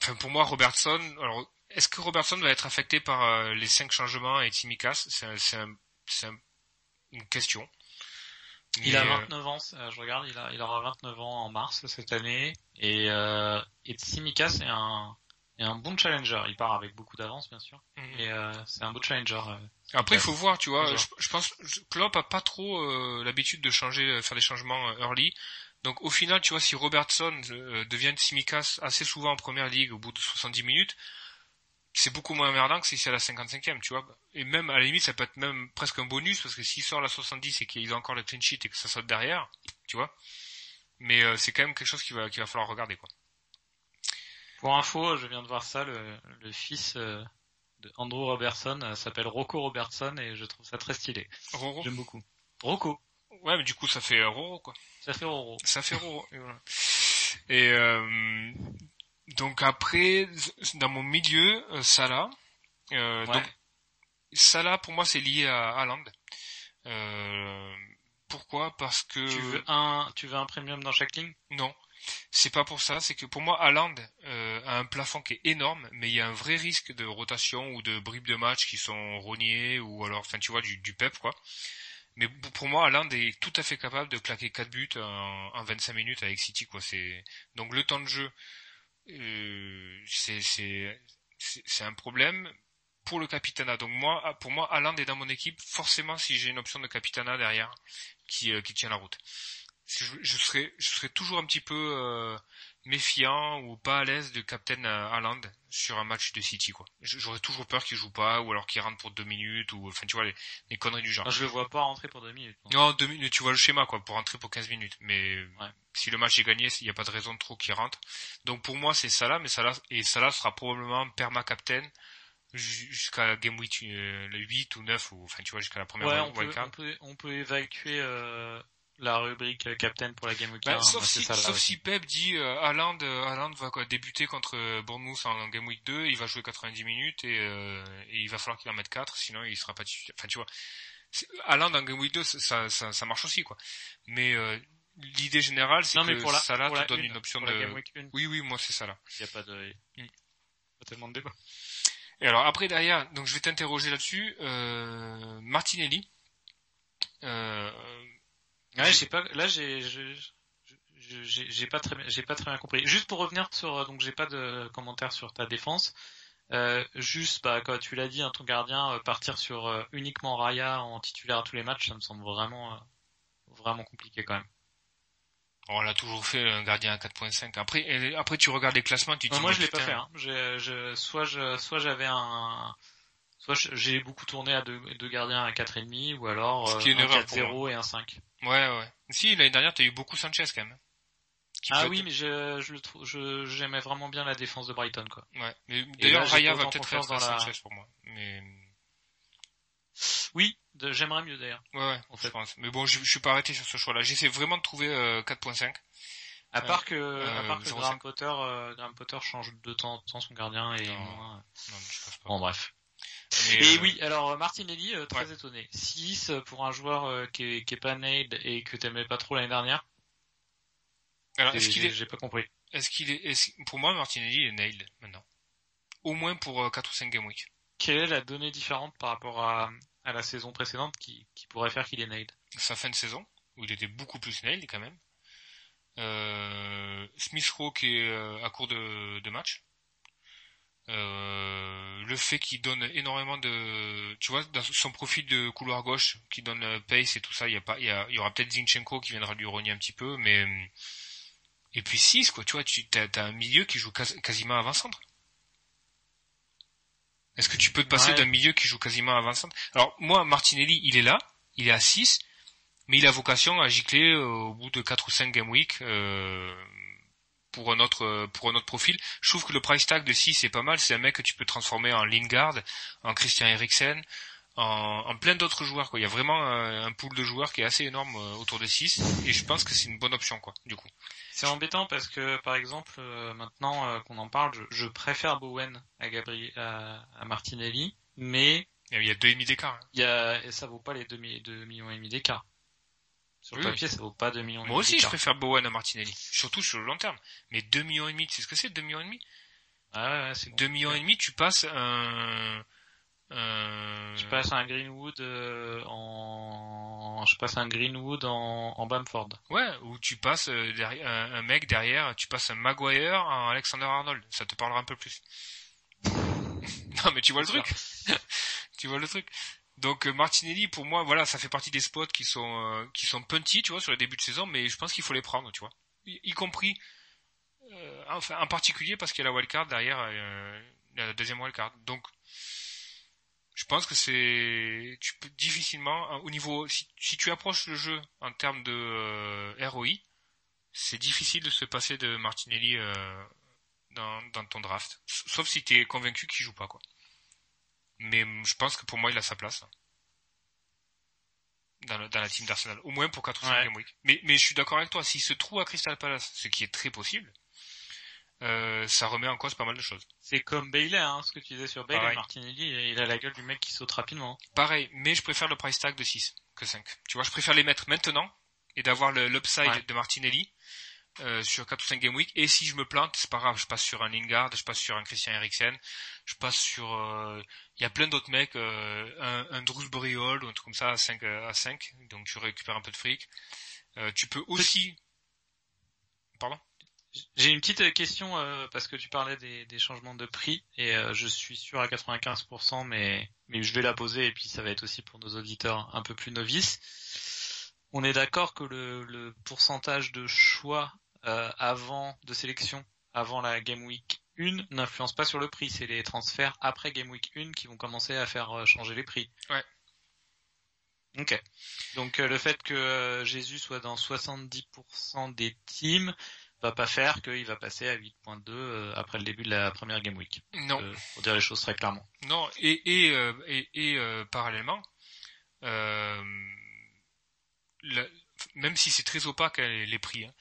Enfin, pour moi, Robertson. Alors, est-ce que Robertson va être affecté par euh, les cinq changements et C'est un, c'est c'est un- une question. Il a euh, 29 ans. euh, Je regarde, il a il aura 29 ans en mars cette année et euh, et Tsimikas est un est un bon challenger. Il part avec beaucoup d'avance bien sûr, mhm. mais euh, c'est un bon challenger. euh. Après, il faut voir, tu vois. Je, je pense Klopp a pas trop euh, l'habitude de changer, euh, faire des changements euh, early. Donc, au final, tu vois, si Robertson euh, devient Tsimikas assez souvent en première ligue au bout de 70 minutes, c'est beaucoup moins emmerdant que si c'est à la 55e, tu vois. Et même, à la limite, ça peut être même presque un bonus, parce que s'il sort à la 70 et qu'il a encore le clean sheet et que ça saute derrière, tu vois. Mais euh, c'est quand même quelque chose qu'il va, qu'il va falloir regarder, quoi. Pour info, je viens de voir ça. Le, le fils euh, de Andrew Robertson euh, s'appelle Rocco Robertson et je trouve ça très stylé. Roro J'aime beaucoup. Rocco, Ouais, mais du coup, ça fait euh, Roro, quoi. ça fait Roro. Ça fait Roro. Et, voilà. Et, euh, donc après, dans mon milieu, euh, Salah. Euh, Ouais. Donc Salah, pour moi, c'est lié à Haaland. Euh, pourquoi? Parce que Tu veux un, tu veux un premium dans chaque ligne? Non, c'est pas pour ça. C'est que pour moi, Haaland euh, a un plafond qui est énorme, mais il y a un vrai risque de rotation ou de bribes de match qui sont rognés ou alors, enfin, tu vois, du, du pep quoi. Mais pour pour moi, Haaland est tout à fait capable de claquer 4 buts en, en 25 minutes avec City quoi. C'est donc le temps de jeu, euh, c'est un problème pour le capitana. Donc moi, pour moi, Haaland est dans mon équipe forcément si j'ai une option de capitana derrière qui euh, qui tient la route je, je serais je serais toujours un petit peu euh, méfiant ou pas à l'aise de Captain euh, Haaland sur un match de City quoi. J'aurais toujours peur qu'il joue pas ou alors qu'il rentre pour deux minutes ou enfin tu vois les, les conneries du genre. Enfin, Je le vois pas rentrer pour deux minutes. Non, deux minutes, tu vois le schéma quoi pour rentrer pour 15 minutes mais Ouais. si le match est gagné, il n'y a pas de raison de trop qu'il rentre. Donc pour moi, c'est Salah mais Salah et Salah sera probablement perma captain ju- jusqu'à game week euh, le 8 ou 9 ou enfin tu vois jusqu'à la première Ouais, on peut, on peut, on peut évacuer euh, la rubrique euh, Captain pour la Game Week Bah, 1, sauf moi, si, ça, là, sauf si Pep dit euh, Haaland, euh, Haaland va quoi, débuter contre euh, Bournemouth en, Game Week 2, il va jouer 90 minutes et, euh, et il va falloir qu'il en mette 4, sinon il sera pas titulaire. Enfin tu vois, Haaland en Game Week 2 ça, ça, ça marche aussi quoi. Mais euh, l'idée générale, c'est que pour la- Salah pour te la donne une, une option pour la de. Game Week 1. Oui, oui, moi c'est ça là. Il n'y a pas de, Mm. pas tellement de débat. Et alors après derrière, donc je vais t'interroger là-dessus. Euh, Martinelli. Euh, Ouais, je sais pas, là, j'ai, j'ai j'ai pas très, bien- j'ai pas très bien compris. Juste pour revenir sur, euh, donc j'ai pas de commentaire sur ta défense. Euh, juste, bah, quand tu l'as dit, hein, ton gardien euh, partir sur euh, uniquement Raya en titulaire à tous les matchs, ça me semble vraiment, vraiment compliqué quand même. on l'a toujours fait un gardien à 4.5. Après, et après tu regardes les classements, tu te dis. moi, je l'ai pas fait. Hein. J'ai- je- soit, je, soit j'avais un, soit je- j'ai beaucoup tourné à deux, deux gardiens à 4,5 ou alors euh, un erreur pour 4-0 et un 5. Ouais, ouais. Si l'année dernière, t'as eu beaucoup Sanchez quand même. Ah oui, être- mais je, je le trouve, je, j'aimais vraiment bien la défense de Brighton, quoi. Ouais. Mais d'ailleurs, Raya va peut-être faire dans la- Sanchez pour moi. Mais Oui, de- j'aimerais mieux d'ailleurs. ouais, ouais, En je fait. pense. Mais bon, je, je suis pas arrêté sur ce choix-là. J'essaie vraiment de trouver euh, 4.5. À part que, à part que 0,5. Graham Potter, euh, Graham Potter change de temps en temps son gardien et Non. moins. Non, mais je pense pas. Bon, bref. Mais, Et euh, oui, alors Martinelli, euh, très Ouais. étonné. 6 pour un joueur euh, qui, est, qui est pas nailed et que t'aimais pas trop l'année dernière. Alors, est-ce qu'il est, j'ai pas compris. est-ce qu'il est, pour moi, Martinelli est nailed maintenant. Au moins pour euh, 4 ou 5 game week. Quelle est la donnée différente par rapport à, à la saison précédente qui, qui pourrait faire qu'il est nailed Sa fin de saison, où il était beaucoup plus nailed quand même. Euh, Smith Rowe qui est euh, à court de, de match. Euh, le fait qu'il donne énormément de, tu vois, dans son profil de couloir gauche, qui donne euh, pace et tout ça, il y a pas, il y, a- il y aura peut-être Zinchenko qui viendra lui rogner un petit peu, mais et puis 6 quoi, tu vois, tu as, un milieu qui joue quas- quasiment avant-centre. Est-ce que tu peux te passer Ouais. d'un milieu qui joue quasiment avant-centre Alors moi, Martinelli, il est là, il est à 6, mais il a vocation à gicler euh, au bout de 4 ou 5 game week euh, pour un autre euh, pour un autre profil. Je trouve que le price tag de 6 est pas mal, c'est un mec que tu peux transformer en Lingard, en Christian Eriksen, en, en plein d'autres joueurs quoi. Il y a vraiment un pool de joueurs qui est assez énorme euh, autour de 6 et je pense que c'est une bonne option quoi du coup. C'est embêtant parce que, par exemple, euh, maintenant euh, qu'on en parle, je, je préfère Bowen à Gabriel, à, à Martinelli, mais Il y a deux et demi d'écart. hein. il y a, et ça vaut pas les 2, millions et demi d'écart. Sur le Oui. papier, ça vaut pas 2 millions Moi aussi je préfère Bowen à Martinelli, surtout sur le long terme. Mais 2 millions et demi, tu sais ce que c'est 2 millions et demi? Ah ouais, ouais, c'est 2 millions et demi, tu passes un un Je passe un Greenwood euh, en, je passe un Greenwood en, en Bamford. Ouais, ou tu passes euh, derrière, un, un mec derrière, tu passes un Maguire en Alexander Arnold, ça te parlera un peu plus. non mais tu vois le truc Tu vois le truc Donc euh, Martinelli pour moi voilà, ça fait partie des spots qui sont euh, qui sont punty, tu vois, sur le début de saison, mais je pense qu'il faut les prendre, tu vois. Y, compris euh, enfin en particulier parce qu'il y a la wildcard derrière euh, la deuxième wildcard. Donc je pense que c'est tu peux difficilement hein, au niveau si, tu approches le jeu en termes de euh, ROI, c'est difficile de se passer de Martinelli dans, dans ton draft, sauf si tu es convaincu qu'il joue pas quoi. Mais je pense que pour moi il a sa place hein, dans, le- dans la team d'Arsenal, au moins pour 4 ou 5 Ouais. week. Mais, mais je suis d'accord avec toi, s'il se trouve à Crystal Palace, ce qui est très possible, euh, ça remet en cause pas mal de choses. C'est comme Bailey, hein, ce que tu disais sur Bailey. Martinelli, il a la gueule du mec qui saute rapidement. Pareil, mais je préfère le price tag de 6 que 5. Tu vois, je préfère les mettre maintenant et d'avoir l'upside Ouais. de Martinelli euh, sur 4 ou 5 game week. Et si je me plante, c'est pas grave, je passe sur un Lingard, je passe sur un Christian Eriksen, je passe sur... euh, Il y a plein d'autres mecs, euh, un, un Drewsbury Hall ou un truc comme ça à 5, à 5 donc tu récupères un peu de fric. Euh, tu peux aussi... Pardon? J'ai une petite question euh, parce que tu parlais des, des changements de prix et euh, je suis sûr à 95%, mais mais je vais la poser et puis ça va être aussi pour nos auditeurs un peu plus novices. On est d'accord que le, le pourcentage de choix euh, avant de sélection avant la Game Week 1 n'influence pas sur le prix, c'est les transferts après Game Week 1 qui vont commencer à faire euh, changer les prix. Ouais. Ok. Donc euh, le fait que euh, Jésus soit dans 70% des teams va pas faire qu'il va passer à 8.2 euh, après le début de la première Game Week. Non. Pour dire les choses très clairement. Non, et, et, et, et, parallèlement, le- même si c'est très opaque hein, les, prix, hein,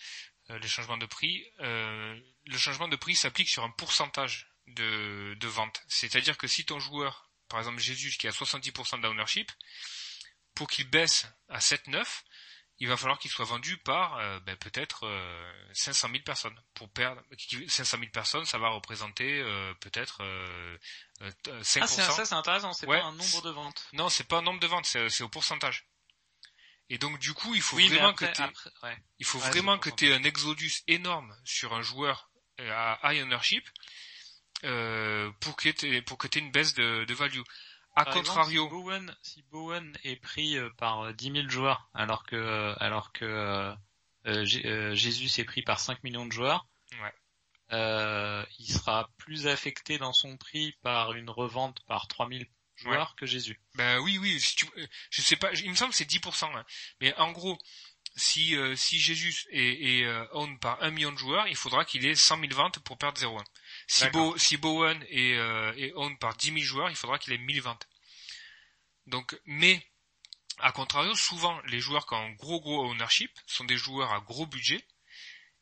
les changements de prix, euh, le changement de prix s'applique sur un pourcentage de, de vente. C'est-à-dire que si ton joueur, par exemple Jésus qui a 70% d'ownership, pour qu'il baisse à 7-9, il va falloir qu'il soit vendu par euh, ben, peut-être euh, 500 000 personnes. Pour perdre 500 000 personnes, ça va représenter euh, peut-être euh, 5%. Ah, ça c'est intéressant, c'est Ouais. pas un nombre de ventes. Non, c'est pas un nombre de ventes, c'est au pourcentage. Et donc du coup, il faut Oui, vraiment après, que après, ouais. il faut Ouais, vraiment que tu aies un exodus énorme sur un joueur euh, à high ownership euh, pour que tu pour que tu une baisse de, de value. A Par contrario, exemple, si Bowen, si Bowen est pris euh, par euh, 10 000 joueurs, alors que alors que euh, Jésus est pris par 5 millions de joueurs, Ouais. euh, il sera plus affecté dans son prix par une revente par 3000 joueurs que Jésus. Ben oui, oui. Si tu, euh, je sais pas. Il me semble que c'est 10%. hein. Mais en gros, si euh, si Jésus est, est euh, owned par un million de joueurs, il faudra qu'il ait 100 000 ventes pour perdre 0,1. Si. Bo, si Bowen est, euh, est owned par 10 000 joueurs, il faudra qu'il ait 1000 ventes. Donc, mais à contrario, souvent les joueurs qui ont un gros gros ownership sont des joueurs à gros budget.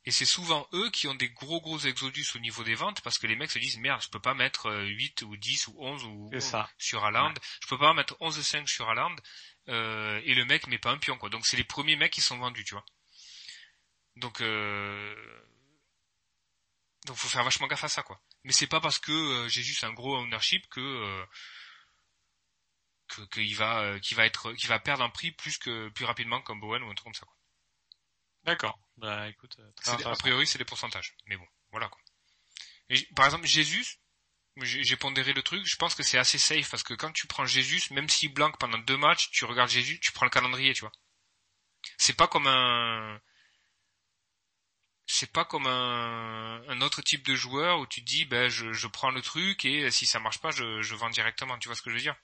Et c'est souvent eux qui ont des gros gros exodus au niveau des ventes parce que les mecs se disent merde, je peux pas mettre euh, 8 ou 10 ou 11 ou ça. sur Haaland. Je peux pas mettre 11-5 sur Haaland euh, et le mec met pas un pion quoi. Donc c'est les premiers mecs qui sont vendus, tu vois. Donc euh... donc faut faire vachement gaffe à ça quoi. Mais c'est pas parce que euh, j'ai juste un gros ownership que euh, que qu'il va euh, qu'il va être qu'il va perdre un prix plus que plus rapidement comme Bowen ou un truc comme ça quoi. D'accord. Bah écoute, euh, très A priori c'est des pourcentages. Mais bon, voilà quoi. Et par exemple Jésus j'ai j'ai pondéré le truc, je pense que c'est assez safe parce que quand tu prends Jésus, même s'il blanque pendant deux matchs, tu regardes Jésus, tu prends le calendrier, tu vois. C'est pas comme un, c'est pas comme un, un autre type de joueur où tu te dis, ben je, je prends le truc et si ça marche pas, je, je vends directement. Tu vois ce que je veux dire?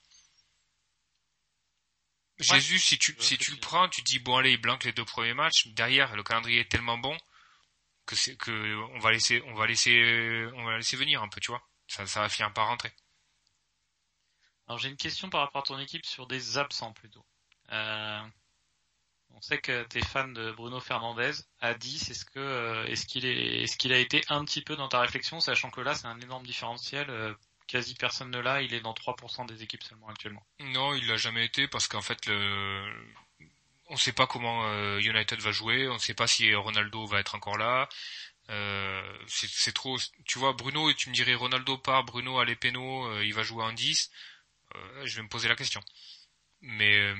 Jésus, si tu si tu le prends, tu dis bon allez, il blanque les deux premiers matchs. Derrière, le calendrier est tellement bon que c'est que on va laisser on va laisser on va laisser venir un peu, tu vois. Ça ça va finir par rentrer. Alors j'ai une question par rapport à ton équipe sur des absents plutôt. Euh, on sait que tu es fan de Bruno Fernandez à 10. Est-ce que euh, est-ce qu'il est est-ce qu'il a été un petit peu dans ta réflexion, sachant que là c'est un énorme différentiel. Quasi personne ne l'a. Il est dans 3% des équipes seulement actuellement. Non, il l'a jamais été parce qu'en fait, le... on sait pas comment euh, United va jouer, on sait pas si Ronaldo va être encore là. Euh, c'est trop. Tu vois, Bruno, et tu me dirais Ronaldo part, Bruno à l'épéno, euh, il va jouer en 10. Euh, je vais me poser la question. Mais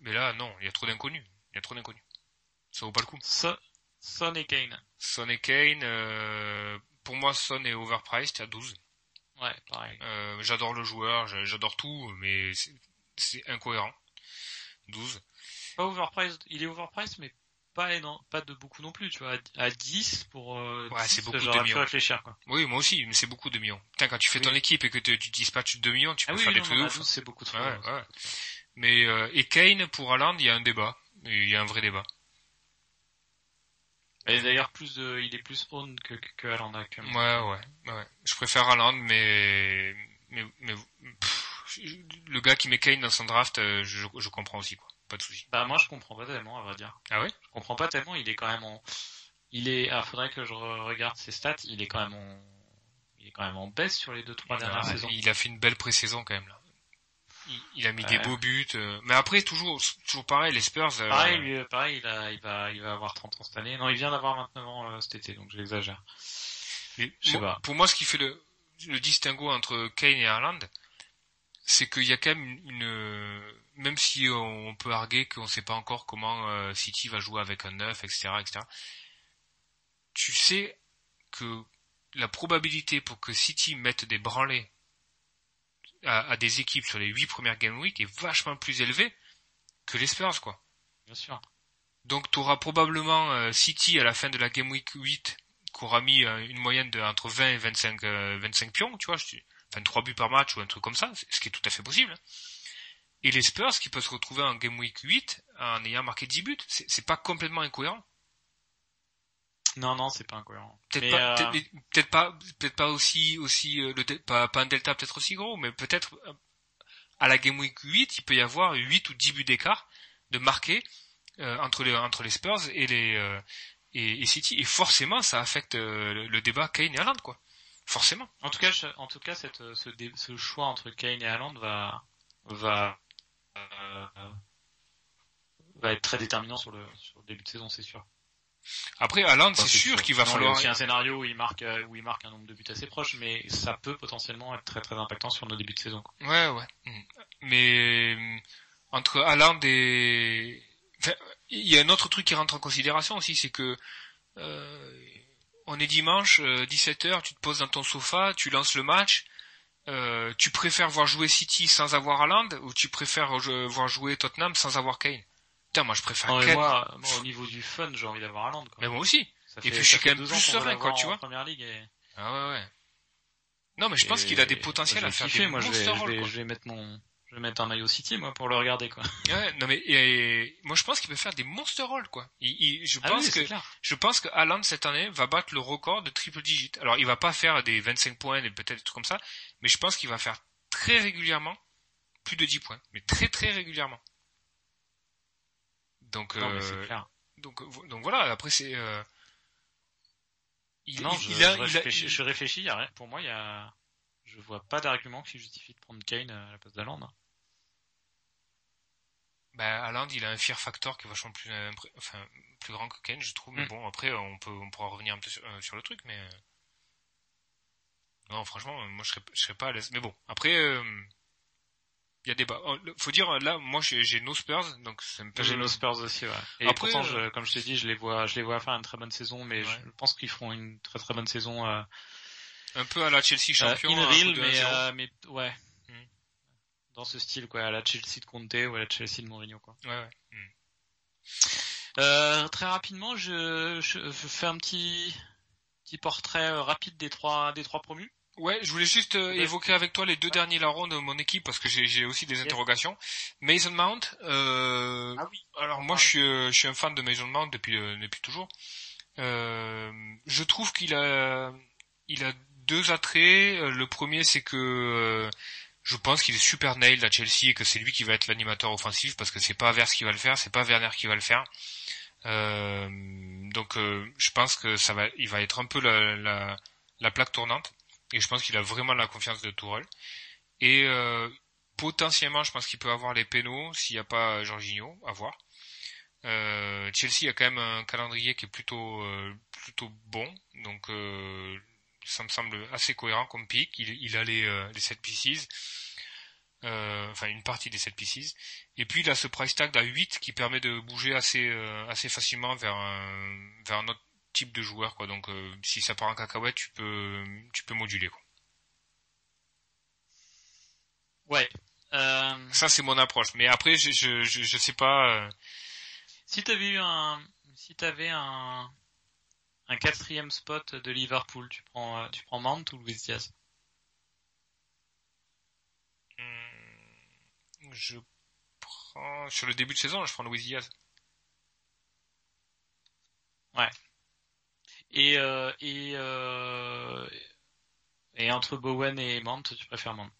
mais là, non, il y a trop d'inconnus. Il y a trop d'inconnus. Ça vaut pas le coup. So- Son et Kane. Son et Kane, pour moi, Son est overpriced à 12. Ouais, pareil. Euh, j'adore le joueur, j'a- j'adore tout, mais c'est- incohérent. 12. Pas overpriced. Il est overpriced, mais pas énorme, pas de beaucoup non plus. Tu vois, à à 10 pour. Euh, Ouais, 10, c'est beaucoup de millions. réfléchir quoi. Oui, moi aussi, mais c'est beaucoup de millions. Putain, quand tu fais Oui. ton équipe et que te- tu dispatches 2 millions, tu peux Ah oui, faire oui, des non, trucs non, ouf. 12, c'est beaucoup trop. Ouais, ouais. Mais euh, et Kane pour Haaland, il y a un débat. Il y a un vrai débat. Et d'ailleurs, plus de, il est plus own que, que, que actuellement. Ouais, ouais, ouais. Je préfère Haaland, mais mais mais pff, le gars qui met Kane dans son draft, euh, je, je comprends aussi quoi. Pas de souci. Bah moi je comprends pas tellement à vrai dire. Ah ouais? Je comprends pas tellement, il est quand même en il est ah faudrait que je re- regarde ses stats, il est quand même en il est quand même en baisse sur les deux trois dernières Ouais, saisons. Il a fait une belle pré-saison quand même là. Il, a mis des beaux buts, euh, mais après toujours toujours pareil, les Spurs. euh, Pareil, lui, pareil, il a il va il va avoir 30 ans cette année. Non, il vient d'avoir 29 ans euh, cet été donc Je sais moi- pas. pour moi, ce qui fait le, le distinguo entre Kane et Haaland, c'est qu'il y a quand même une, une- même si on peut arguer qu'on ne sait pas encore comment euh, City va jouer avec un neuf, etc., etc. Tu sais que la probabilité pour que City mette des branlés à, à des équipes sur les huit premières game week est vachement plus élevée que les Spurs, quoi. Bien sûr. Donc tu auras probablement euh, City à la fin de la Game Week 8 qui aura mis euh, une moyenne de entre 20 et 25, euh, 25 pions, tu vois, je dis- enfin 3 buts par match ou un truc comme ça, ce qui est tout à fait possible. Et les Spurs qui peuvent se retrouver en Game Week 8 en ayant marqué 10 buts, c'est pas complètement incohérent. Non non, c'est pas incohérent. Peut-être pas, euh, peut-être mais peut-être pas, aussi, aussi euh, le, pas, pas un delta peut-être aussi gros, mais peut-être euh, à la Game Week 8, il peut y avoir 8 ou 10 buts d'écart de marqués euh, entre les entre les Spurs et les euh, et, et City et forcément ça affecte le, le débat Kane et Haaland quoi. Forcément. En tout cas, en tout cas, cette, ce, choix entre Kane et Haaland va, va, va être très déterminant sur le, sur le début de saison, c'est sûr. Après, Haaland, c'est sûr, qu'il va Non, falloir. Il y a aussi un scénario où il marque, euh, où il marque un nombre de buts assez proche, mais ça peut potentiellement être très très impactant sur nos débuts de saison. Ouais, ouais. Mm. Mais euh, entre Haaland et... Enfin, il y a un autre truc qui rentre en considération aussi, c'est que euh, on est dimanche, 17h, tu te poses dans ton sofa, tu lances le match, euh, tu préfères voir jouer City sans avoir Haaland ou tu préfères euh, voir jouer Tottenham sans avoir Kane? Putain, moi je préfère Non, mais Kane. moi, moi, au niveau du fun, j'ai envie d'avoir Haaland. Quoi. Mais moi aussi. Ça et fait- puis, je suis quand même plus serein, quoi, tu vois. Première ligue et... Ah ouais, ouais. Non, mais je pense qu'il a des potentiels à faire kiffer, des moi, je vais, monster je rolls, vais, quoi. je vais mettre mon, je vais mettre un maillot City, moi, pour le regarder, quoi. Ouais, non mais et, moi je pense qu'il peut faire des monster rolls quoi. Il, il- je Ah pense oui, que je pense que Haaland cette année va battre le record de triple digit. Alors il va pas faire des 25 points et peut-être des trucs comme ça, mais je pense qu'il va faire très régulièrement plus de 10 points, mais très très régulièrement. Donc Non, mais euh, clair. donc donc voilà, après c'est euh, il, Non, il- je, il a, je, réfléchis, il- je. Pour moi, il y a, je vois pas d'argument qui justifie de prendre Kane à la place d'Haaland. hein. bah, Haaland, il a un fear factor qui est vachement plus euh, enfin plus grand que Kane, je trouve, mais Mm. bon après on peut on pourra revenir un peu sur, euh, sur le truc mais euh, Non, franchement, euh, moi je serais, je serais pas à l'aise. Mais bon, après, euh, il y a débat. Oh, Faut dire, là, moi j'ai nos Spurs, donc c'est un peu... J'ai nos Spurs aussi, ouais. Et Après, pourtant, euh, je, comme je t'ai dit, je les vois, je les vois faire une très bonne saison, mais Ouais. je pense qu'ils feront une très très bonne saison. Euh, Un peu à la Chelsea champion. euh, in real, de mais, 1-0. euh, mais ouais. Mm. Dans ce style, quoi, à la Chelsea de Conte ou à la Chelsea de Mourinho, quoi. Ouais, ouais. Mm. Euh, très rapidement, je, je, je fais un petit petit portrait euh, rapide des trois des trois promus. Ouais, je voulais juste euh, évoquer avec toi les deux derniers larrons de mon équipe parce que j'ai aussi des interrogations. Mason Mount, euh, Ah oui. alors moi Ah je suis euh, je suis un fan de Mason Mount depuis euh, depuis toujours. Je trouve qu'il a il a deux attraits. Le premier c'est que je pense qu'il est super nail à Chelsea et que c'est lui qui va être l'animateur offensif parce que c'est pas Vers qui va le faire, c'est pas Werner qui va le faire. Donc je pense que ça va il va être un peu la, la, la plaque tournante et je pense qu'il a vraiment la confiance de Tourelle. Et euh, potentiellement, je pense qu'il peut avoir les pénaux s'il n'y a pas Jorginho, à voir. Euh, Chelsea a quand même un calendrier qui est plutôt euh, plutôt bon, donc euh, ça me semble assez cohérent comme pic. Il, a les, euh, les 7 pieces, euh, enfin une partie des 7 pieces. Et puis il a ce price tag à 8 qui permet de bouger assez euh, assez facilement vers un, vers un autre type de joueur quoi. Donc euh, si ça part en cacahuète, tu peux tu peux moduler quoi. Ouais. Euh, Ça c'est mon approche. Mais après je je je, je sais pas. euh, si t'avais eu un, si t'avais un, un quatrième spot de Liverpool, tu prends, euh, tu prends Mount ou Luis Diaz? Hmm, je prends sur le début de saison, je prends Luis Diaz. Et euh, et euh, et entre Bowen et Mount, tu préfères Mount?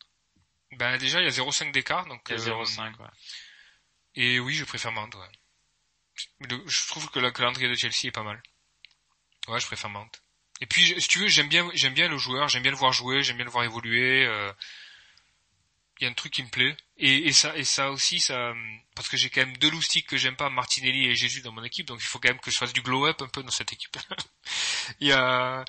Ben déjà il y a 0,5 d'écart donc. Il y a euh, 0,5, ouais. Et oui, je préfère Mount, ouais. Je trouve que le calendrier de Chelsea est pas mal. Ouais, je préfère Mount. Et puis, si tu veux, j'aime bien, j'aime bien le joueur, j'aime bien le voir jouer, j'aime bien le voir évoluer. euh, Il y a un truc qui me plaît. Et, et ça, et ça aussi, ça, parce que j'ai quand même deux loustiques que j'aime pas, Martinelli et Jésus dans mon équipe, donc il faut quand même que je fasse du glow-up un peu dans cette équipe. Il y a,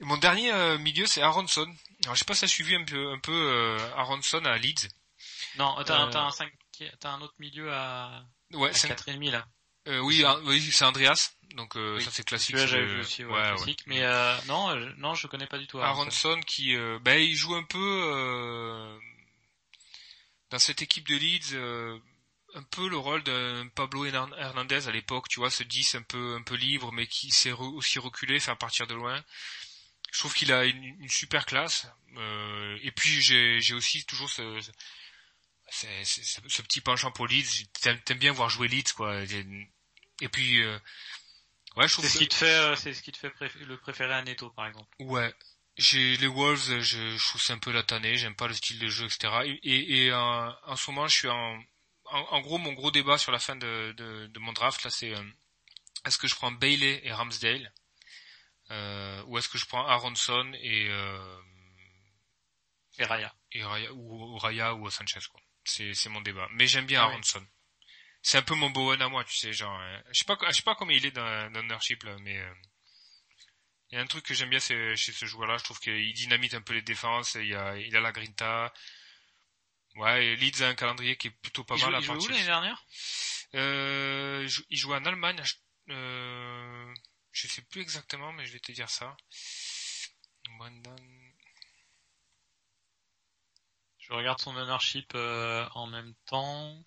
mon dernier euh, milieu, c'est Aronson. Alors, je sais pas si t'as suivi un peu, un peu euh, Aronson à Leeds. Non, t'as, Euh, t'as un 5, t'as un autre milieu à, Ouais, à c'est 4,5 là. Euh, oui, ah, oui, c'est Andreas. Donc euh, Oui. ça c'est classique. J'avais vu aussi, ouais, ouais, classique. Mais euh, non, euh, non, je connais pas du tout. Aronson. Aronson qui, ben, il joue un peu dans cette équipe de Leeds, euh, un peu le rôle d'un Pablo Hernan- Hernandez à l'époque, tu vois, ce 10 un peu un peu libre, mais qui sait re- aussi reculer, faire partir de loin. Je trouve qu'il a une, une super classe. Euh, et puis j'ai aussi toujours ce, ce, c'est- c'est- ce- ce petit penchant pour Leeds. T'aimes bien voir jouer Leeds, quoi. Et puis euh, ouais, je trouve C'est ce que- qui te fait, euh, c'est ce qui te fait le préférer à Neto, par exemple. Ouais. J'ai les Wolves, je, je trouve c'est un peu la tannée, j'aime pas le style de jeu, etc. Et, euh, en ce moment, je suis en, en, en gros, mon gros débat sur la fin de, de, de mon draft, là, c'est euh, est-ce que je prends Bailey et Ramsdale, euh, ou est-ce que je prends Aronson et, euh, Et Raya. et Raya, ou, ou Raya ou Sanchez, quoi. C'est, c'est mon débat. Mais j'aime bien Ah oui. Aronson. c'est un peu mon Bowen à moi, tu sais, genre, je sais pas, je sais pas comment il est dans, dans là, mais euh, il y a un truc que j'aime bien chez ce joueur-là, je trouve qu'il dynamite un peu les défenses, il, a, il a la grinta. Ouais, et Leeds a un calendrier qui est plutôt pas mal. à il joue où l'année dernière? Euh, Il joue en Allemagne. Euh, je sais plus exactement, mais je vais te dire ça. Je regarde son ownership euh, en même temps.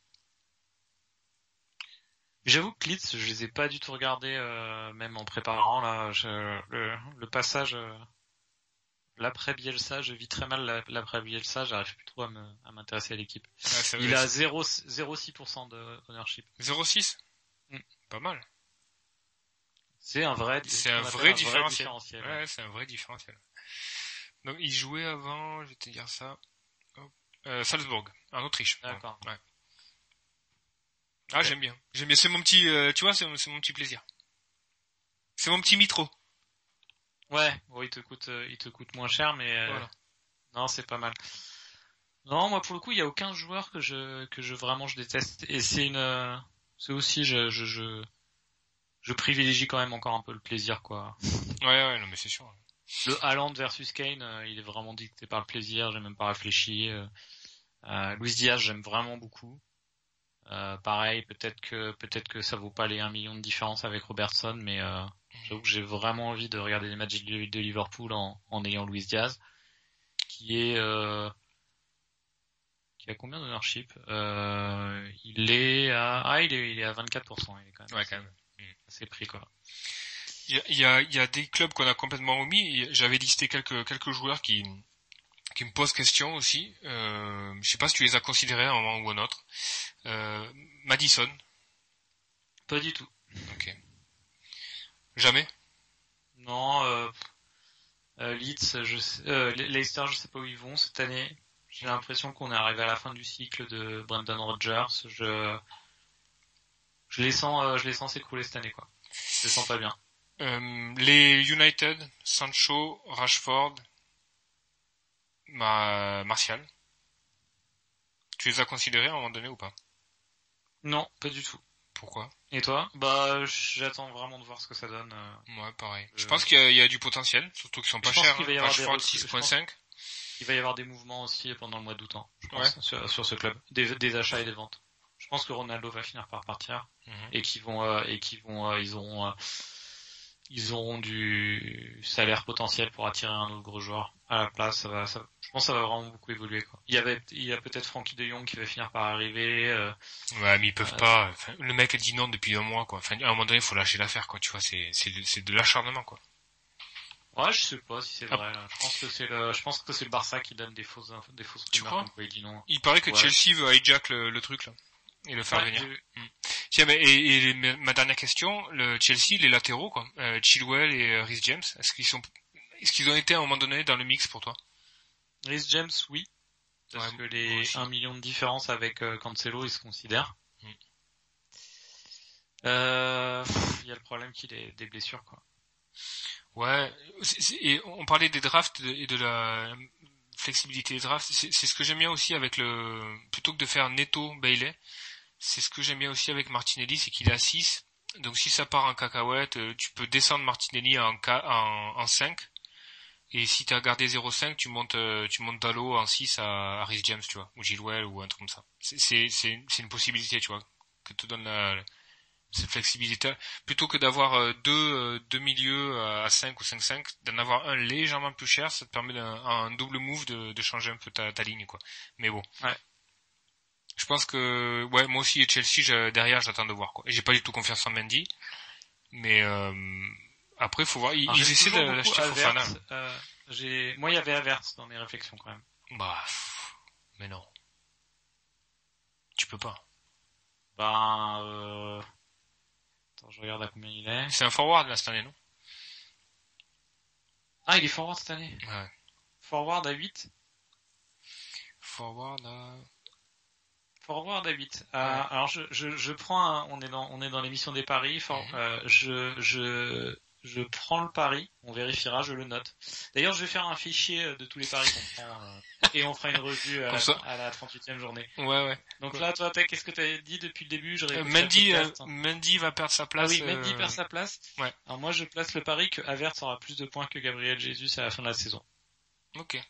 J'avoue que Leeds, je les ai pas du tout regardés, euh, même en préparant là. le, passage euh, l'après Bielsa, je vis très mal l'après Bielsa, j'arrive plus trop à m'intéresser à l'équipe. Il a 0,6% de ownership. 0,6 mm. Pas mal. C'est un vrai, c'est un, vrai, différentiel. Ouais, c'est un vrai différentiel. Donc il jouait avant, je vais te dire ça. Euh, Salzbourg, en Autriche. D'accord. Ouais. Ah, j'aime bien. J'aime bien. C'est mon petit, euh, tu vois, c'est mon petit plaisir. C'est mon petit mitro. Ouais, bon, il te coûte, euh, il te coûte moins cher, mais euh, non, c'est pas mal. Non, moi pour le coup, il y a aucun joueur que je, que je vraiment je déteste, et c'est une, c'est aussi je, je, je, je privilégie quand même encore un peu le plaisir, quoi. Ouais, ouais, non, mais c'est sûr. Le Haaland versus Kane, il est vraiment dicté par le plaisir, j'ai même pas réfléchi. Euh, Luis Diaz, j'aime vraiment beaucoup. Euh, pareil, peut-être que peut-être que ça vaut pas les 1 million de différence avec Robertson, mais euh, j'avoue que j'ai vraiment envie de regarder les matchs de, Liverpool en, en, ayant Luis Diaz, qui est euh, qui a combien d'ownership? Euh, Il est à ah il est il est à 24%, il est quand même. Ouais, quand même. C'est pris quoi. Il y a, il y a des clubs qu'on a complètement omis. J'avais listé quelques quelques joueurs qui qui me posent question aussi. Euh, je sais pas si tu les as considérés à un moment ou un autre. Euh, Madison. Pas du tout. Ok. Jamais? Non. Euh, euh Leeds, je sais, euh, Leicester, je sais pas où ils vont cette année. J'ai l'impression qu'on est arrivé à la fin du cycle de Brendan Rodgers. Je je les sens, euh, je les sens s'écrouler cette année quoi. Je les sens pas bien. Euh, les United, Sancho, Rashford, ma Martial. Tu les as considérés à un moment donné ou pas? Non, pas du tout. Pourquoi? Et toi? Bah, j'attends vraiment de voir ce que ça donne. Euh, ouais, pareil. Je pense qu'il y, a du potentiel, surtout qu'ils sont pas chers. Il va y avoir 6.5. Il va y avoir des mouvements aussi pendant le mois d'août, hein, je pense, sur, ce club, des, achats et des ventes. Je pense que Ronaldo va finir par partir mhm. et qu'ils vont euh, et qu'ils vont euh, ils auront ils auront du salaire potentiel pour attirer un autre gros joueur à la place. Ça va, ça, je pense que ça va vraiment beaucoup évoluer. Quoi. Il y avait, il y a peut-être Frankie De Jong qui va finir par arriver. Euh, ouais, mais ils peuvent euh, pas. le mec a dit non depuis un mois, quoi. Enfin, à un moment donné, il faut lâcher l'affaire, quoi. Tu vois, c'est, c'est, c'est de l'acharnement, quoi. Ouais, je sais pas si c'est ah. vrai. Je pense que c'est le, je pense que c'est le Barça qui donne des fausses, des fausses tu crois il dit non. Il paraît que Chelsea veut hijack le, le truc là et le faire venir. Hmm. Tiens, mais, et, et, ma dernière question, le Chelsea, les latéraux, quoi, euh, Chilwell et euh, Rhys James, est-ce qu'ils sont, est-ce qu'ils ont été à un moment donné dans le mix pour toi? Rhys James, oui, parce que les 1 million de différence avec euh, Cancelo, ils se considèrent. Hmm. Euh, il y a le problème qu'il ait des blessures, quoi. Ouais, et on parlait des drafts et de la flexibilité des drafts. C'est ce que j'aime bien aussi avec le, plutôt que de faire Neto Bailey, c'est ce que j'aime bien aussi avec Martinelli, c'est qu'il est à 6. Donc si ça part en cacahuète, euh, tu peux descendre Martinelli en, en, en 5. Et si tu as gardé 0,5, tu montes euh, tu montes Dallo en 6 à, Rhys James, tu vois, ou Gilwell ou un truc comme ça. C'est c'est une possibilité, tu vois, que te donne la, cette flexibilité. Plutôt que d'avoir euh, deux deux milieux à 5 ou 5-5, d'en avoir un légèrement plus cher, ça te permet d'un un double move de, de changer un peu ta, ta ligne, quoi. Mais bon. Ouais. Je pense que ouais, moi aussi et Chelsea derrière, j'attends de voir quoi. Et j'ai pas du tout confiance en Mendy, mais euh, après faut voir. Ils, essaient d'acheter Fofana. Euh, j'ai, moi il y avait Averts dans mes réflexions quand même. Bah, mais non. Tu peux pas. Bah, euh... attends, je regarde à combien il est. C'est un forward là cette année, non? Ah, il est forward cette année. Ouais. Forward à 8 Forward à Forward à 8. alors je, je, je prends un, on est dans on est dans l'émission des paris. For, mhm. euh, je je je prends le pari, on vérifiera, je le note. D'ailleurs, je vais faire un fichier euh, de tous les paris qu'on prend euh, et on fera une revue à, la, ça. à la 38e journée. Ouais, ouais. Donc Ouais. là, toi, t'as- qu'est-ce que tu as dit depuis le début? Je Euh, Mendy, euh, podcast. Mendy va perdre sa Ah place. oui, Mendy euh, perd sa place. ouais. Alors moi, je place le pari que Havertz aura plus de points que Gabriel Jesus à la fin de la saison. Ok.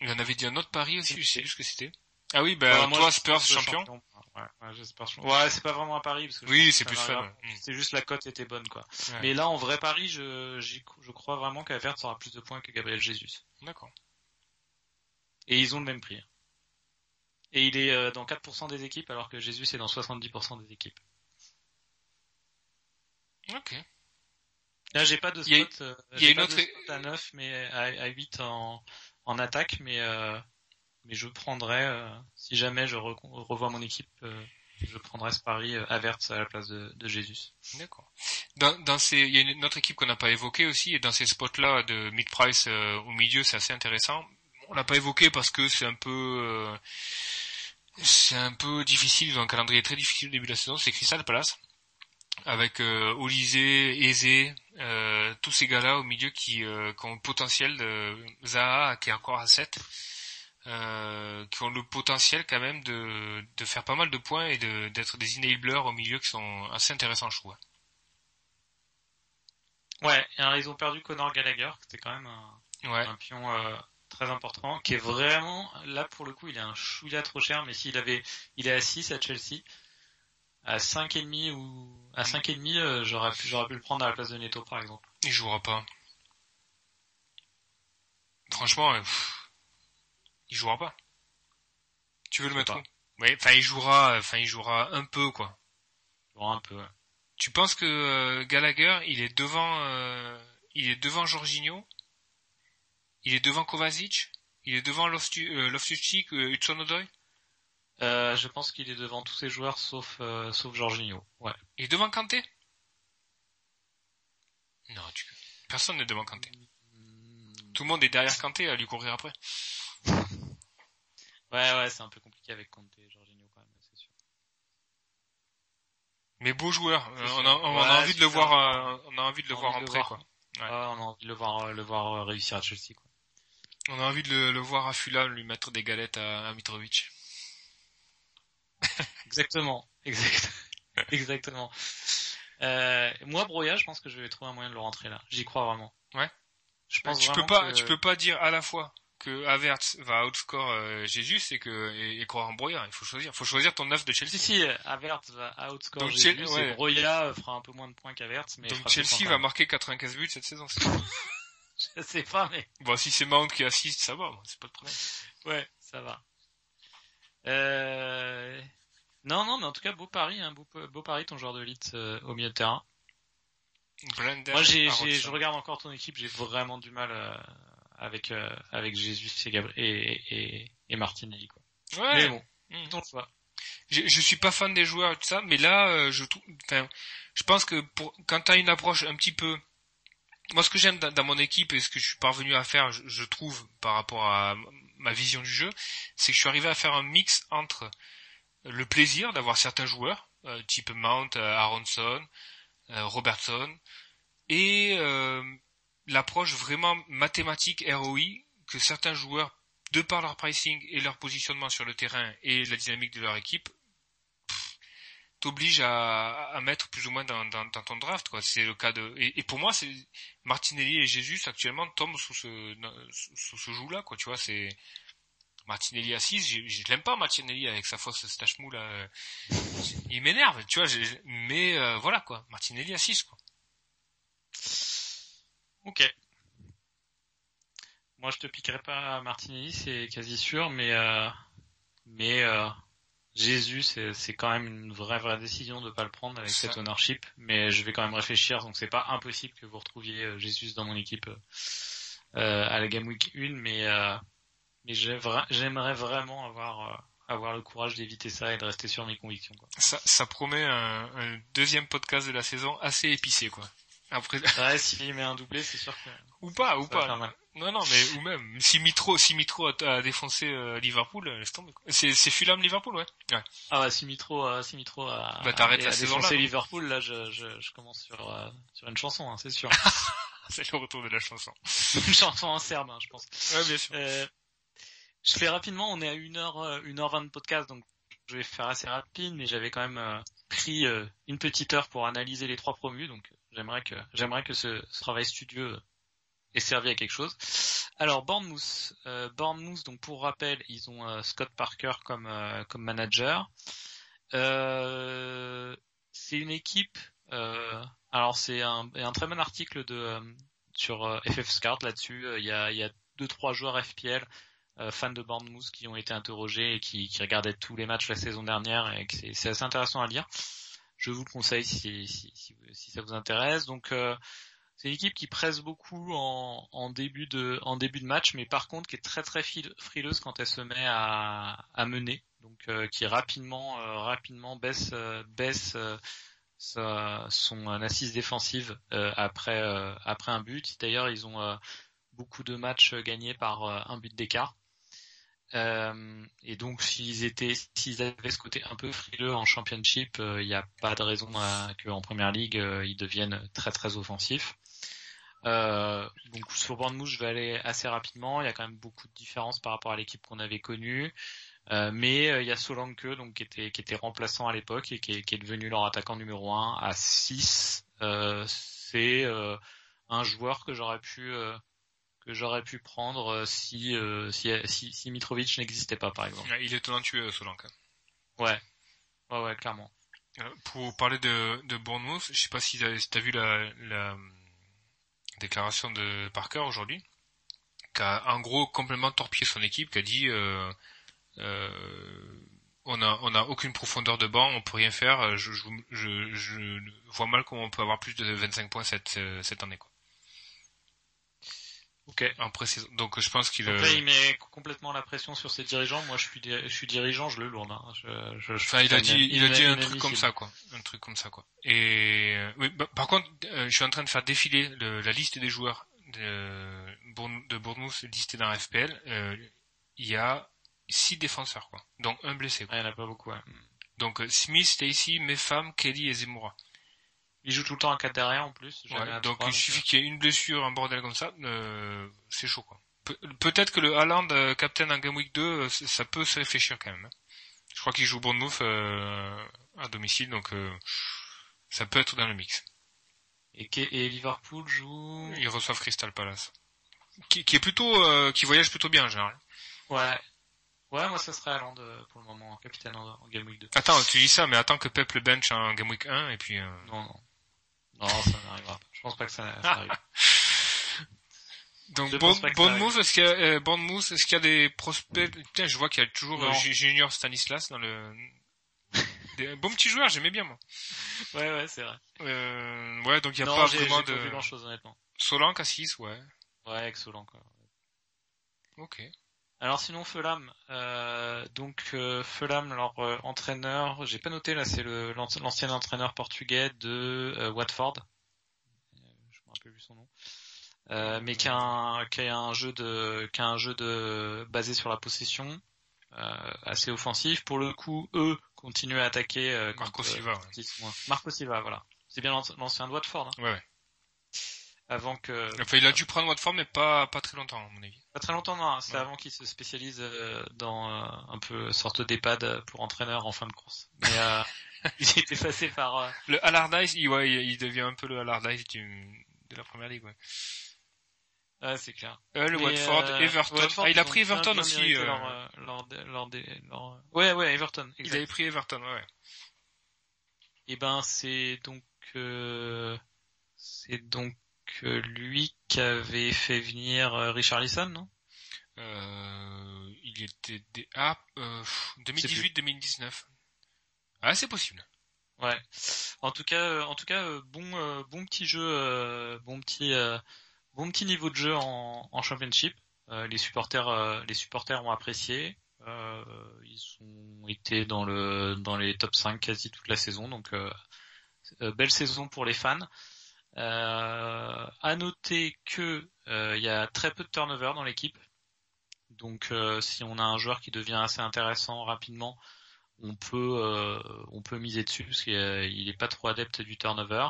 Il en avait dit un autre pari aussi, je sais plus ce que c'était. Ah oui, bah, moi, toi, Spurs, champion. Ouais, ouais, j'espère champion. Ouais, c'est pas vraiment un pari parce que Oui, c'est plus fun. C'est juste la cote était bonne quoi. Ouais. Mais là, en vrai pari, je, je crois vraiment qu'Havertz aura plus de points que Gabriel Jesus. D'accord. Et ils ont le même prix. Et il est euh, dans 4% des équipes alors que Jesus est dans 70% des équipes. Ok. Là, j'ai pas de Il y a- spot, euh, y a une pas autre- de spot à 9 mais à, à 8 en, en attaque mais euh, mais je prendrais euh, si jamais je re- revois mon équipe euh, je prendrais ce pari euh, Havertz à la place de, de Jesus. D'accord. Dans, dans ces, il y a une autre équipe qu'on n'a pas évoquée aussi, et dans ces spots-là de mid-price euh, au milieu, c'est assez intéressant. On l'a pas évoqué parce que c'est un peu, euh, c'est un peu difficile, dans un calendrier très difficile au début de la saison, c'est Crystal Palace. Avec euh, Olysée, euh, tous ces gars-là au milieu qui, qui ont le potentiel de Zaha qui est encore à 7, euh, qui ont le potentiel quand même de, de faire pas mal de points et de- d'être des enablers au milieu qui sont assez intéressants je trouve. Ouais, et alors ils ont perdu Connor Gallagher, qui était quand même un, Ouais. un pion euh, très important, qui est vraiment, là pour le coup, il est un chouïa trop cher, mais s'il avait, il est à 6 à Chelsea, à 5,5 ou, à 5,5, euh, j'aurais pu, j'aurais pu le prendre à la place de Neto par exemple. Il jouera pas. Franchement, pff, il jouera pas. Tu veux le mettre où? Ouais, enfin il jouera, euh, enfin il jouera un peu quoi. Bon, un peu, ouais. Tu penses que euh, Gallagher, il est devant, euh, il est devant Jorginho, il est devant Kovacic, il est devant Loftu- euh, euh, Euh, je pense qu'il est devant tous ces joueurs sauf, euh, sauf Jorginho. Ouais. il est devant Kanté? Non, tu... personne n'est devant Kanté. Tout le monde est derrière Kanté à lui courir après. Ouais, ouais, c'est un peu compliqué avec Conte et Jorginho quand même, c'est sûr. Mais beau joueur, Euh, on a, on a Ouais, envie de le super. voir, euh, on a envie de le On a voir envie de le entrer voir. quoi. Ouais. On a envie de le voir, le voir euh, réussir à Chelsea, quoi. On a envie de le, le voir à Fulham lui mettre des galettes à, à Mitrovic. Exactement, exact, exactement. Euh, moi, Broya, je pense que je vais trouver un moyen de le rentrer là. J'y crois vraiment. Ouais. Je pense tu peux pas, que- tu peux pas dire à la fois que Havertz va outscore euh, Jésus et que et, et croire en Broya. Il faut choisir. Il faut choisir ton neuf de Chelsea. Si, si, Havertz va outscore Donc, Chel- ouais. et Broya euh, fera un peu moins de points qu'Havertz, mais Donc Chelsea 200 va marquer 95 buts cette saison. Je sais pas, mais bon, si c'est Mount qui assiste, ça va, c'est pas le problème. ouais, ça va. Euh... Non, non, mais en tout cas, beau pari, hein, beau, beau pari ton joueur de Leeds euh, au milieu de terrain. Blender, Moi, j'ai, je regarde encore ton équipe, j'ai vraiment du mal euh, avec euh, avec Jesus et, Gabri- et, et, et Martinelli, quoi. Ouais. Mais bon, Mhm. ton choix. Je, je suis pas fan des joueurs et tout ça, mais là, euh, je trouve, enfin, je pense que pour, quand t'as une approche un petit peu, moi, ce que j'aime dans, dans mon équipe et ce que je suis parvenu à faire, je, je trouve, par rapport à ma vision du jeu, c'est que je suis arrivé à faire un mix entre le plaisir d'avoir certains joueurs, euh, type Mount, euh, Aronson, Robertson, et euh, l'approche vraiment mathématique ROI que certains joueurs de par leur pricing et leur positionnement sur le terrain et la dynamique de leur équipe, t'oblige à, mettre plus ou moins dans, ton draft. quoi. C'est le cas de et, pour moi, c'est Martinelli et Jesus actuellement tombent sous ce sous, ce joug-là. Quoi, tu vois, c'est Martinelli à 6, je, je l'aime pas Martinelli avec sa fausse stache mou là. euh, Il m'énerve, tu vois. Mais euh, voilà quoi, Martinelli à 6 quoi. Ok. Moi, je te piquerai pas Martinelli, c'est quasi sûr, mais euh, mais euh, Jésus, c'est c'est quand même une vraie vraie décision de pas le prendre avec cette ownership, mais je vais quand même réfléchir, donc c'est pas impossible que vous retrouviez euh, Jésus dans mon équipe euh, à la Game Week 1, mais mais j'aimerais vraiment avoir avoir le courage d'éviter ça et de rester sur mes convictions. Quoi. Ça, ça promet un, un deuxième podcast de la saison assez épicé quoi. Après, Ouais, s'il met un doublé, c'est sûr que. ou pas, ou Ça pas. Non, non, mais ou même si Mitro, si Mitro a, a défoncé euh, Liverpool, euh, laisse tomber. C'est c'est Fulham Liverpool, ouais. Ouais. Ah ouais, si Mitro, euh, si Mitro a, Bah, t'arrêtes a- la a saison défoncé là, Liverpool, là, je, je, je commence sur, euh, sur une chanson, hein, c'est sûr. C'est le retour de la chanson. une chanson en serbe, hein, je pense. Ouais, bien sûr. Euh, je fais rapidement, on est à 1h, 1h20 de podcast, donc je vais faire assez rapide, mais j'avais quand même euh, pris euh, une petite heure pour analyser les trois promus, donc j'aimerais que j'aimerais que ce, travail studieux ait servi à quelque chose. Alors Bournemouth, euh, donc pour rappel, ils ont euh, Scott Parker comme euh, comme manager. Euh, c'est une équipe. alors c'est un, très bon article de sur FF Scout là-dessus. Il y a il y a deux trois joueurs FPL fans de Bournemouth qui ont été interrogés et qui, qui regardaient tous les matchs la saison dernière et c'est assez intéressant à lire. Je vous le conseille si, si, ça vous intéresse. Donc euh, c'est une équipe qui presse beaucoup en, début de match, mais par contre qui est très très frileuse quand elle se met à, mener, donc euh, qui rapidement euh, rapidement baisse euh, baisse euh, son assise défensive après après un but. D'ailleurs ils ont beaucoup de matchs gagnés par un but d'écart. Euh, et donc s'ils étaient, s'ils avaient ce côté un peu frileux en championship, il n'y a pas de raison euh, qu'en première ligue euh, ils deviennent très très offensifs. Euh, donc sur Bournemouth, je vais aller assez rapidement. Il y a quand même beaucoup de différences par rapport à l'équipe qu'on avait connue. Euh, mais euh, il y a Solanke donc qui était qui était remplaçant à l'époque et qui est, qui est devenu leur attaquant numéro 1 à 6. Euh, c'est euh, un joueur que j'aurais pu euh, que j'aurais pu prendre euh, si, euh, si, si, si Mitrovic n'existait pas, par exemple. Il est talentueux, Solanka. Ouais, ouais, ouais, clairement. Euh, Pour parler de, de Bournemouth, je sais pas si t'as si t'as vu la, la déclaration de Parker aujourd'hui, qui a en gros complètement torpillé son équipe, qui a dit euh, euh, on a on a aucune profondeur de banc, on peut rien faire. Je, je, je, je vois mal comment on peut avoir plus de 25 points cette cette année quoi. Ok. Donc je pense qu'il. Après, il met complètement la pression sur ses dirigeants. Moi, je suis, di- je suis dirigeant, je le lourde. Hein. Je, je, je Enfin, il a dit, il a dit un truc comme ça, quoi. Un truc comme ça, quoi. Et euh, oui, bah, par contre, euh, je suis en train de faire défiler le- la liste des joueurs de, de Bournemouth listés dans FPL. Euh, il y a six défenseurs, quoi. Donc un blessé. Quoi. Ouais, il n'y en a pas beaucoup. ouais. Donc euh, Smith, Stacy, Mefam, Kelly et Zemmoura. Il joue tout le temps à 4 derrière en plus. Ouais, à donc il suffit qu'il y ait une blessure, un bordel comme ça, euh, c'est chaud, quoi. Pe- Peut-être que le Haaland euh, captain en Game Week 2, euh, c- ça peut se réfléchir quand même. hein. Je crois qu'il joue Bournemouth euh, à domicile, donc euh, ça peut être dans le mix. Et, et Liverpool joue. Ils reçoivent Crystal Palace. Qui, qui est plutôt, euh, qui voyage plutôt bien en général. Ouais. Ouais, moi, ça serait Haaland euh, pour le moment, capitaine en, en Game Week 2. Attends, tu dis ça, mais attends que Pep le bench en Game Week 1, et puis... euh, Non, non. Non, ça n'arrivera pas. Je pense pas que ça, ça arrive. Donc ça Bournemouth, est-ce qu'il y a, euh, Bournemouth, est-ce qu'il y a des prospects? Putain, je vois qu'il y a toujours euh, Ju- Junior Stanislas dans le... Des bons petits joueurs, j'aimais bien moi. Ouais, ouais, c'est vrai. Euh, ouais, donc il n'y a non, pas vraiment j'ai pas vu de... grand chose, honnêtement. Solanke à 6, ouais. Ouais, excellent, quoi. Ok. Alors sinon Fulham, euh, donc euh, Fulham leur euh, entraîneur, j'ai pas noté là, c'est le l'ancien entraîneur portugais de euh, Watford, je me rappelle plus son nom, euh, mais qui a un qui a un jeu de qui a un jeu de basé sur la possession, euh, assez offensif. Pour le coup, eux continuent à attaquer. Marco Silva, ouais. Marco Silva, voilà. C'est bien l'anci- l'ancien de Watford, hein, Ouais, ouais. Avant que Enfin, il a dû prendre Watford, mais pas, pas très longtemps, à mon avis. Pas très longtemps, non. C'était Ouais. avant qu'il se spécialise euh, dans euh, un peu sorte d'EHPAD pour entraîneur en fin de course. Mais euh, il était passé par. euh, Le Allardyce, il, ouais, il, il devient un peu le Allardyce du, de la première ligue, ouais. Ouais, c'est clair. Euh, le Watford, euh, Everton. Watford, ah, il a pris Everton aussi. euh, Leur, euh, leur, leur, Ouais, ouais, Everton. Il Exact. avait pris Everton, ouais. Et ben, c'est donc euh, c'est donc euh, lui qui avait fait venir euh, Richarlison, non? Euh, il était des... ah, euh, 2018-2019. Ah, c'est possible. Ouais. En tout cas, euh, en tout cas, euh, bon, euh, bon petit jeu, euh, bon petit, euh, bon petit niveau de jeu en, en championship. Euh, les supporters, euh, les supporters ont apprécié. Euh, ils ont été dans le, dans les top 5 quasi toute la saison. Donc, euh, euh, belle saison pour les fans. Euh, à noter que il y a très peu de turnover dans l'équipe. Donc si on a un joueur qui devient assez intéressant rapidement, on peut peut miser dessus parce qu'il n'est pas trop adepte du turnover.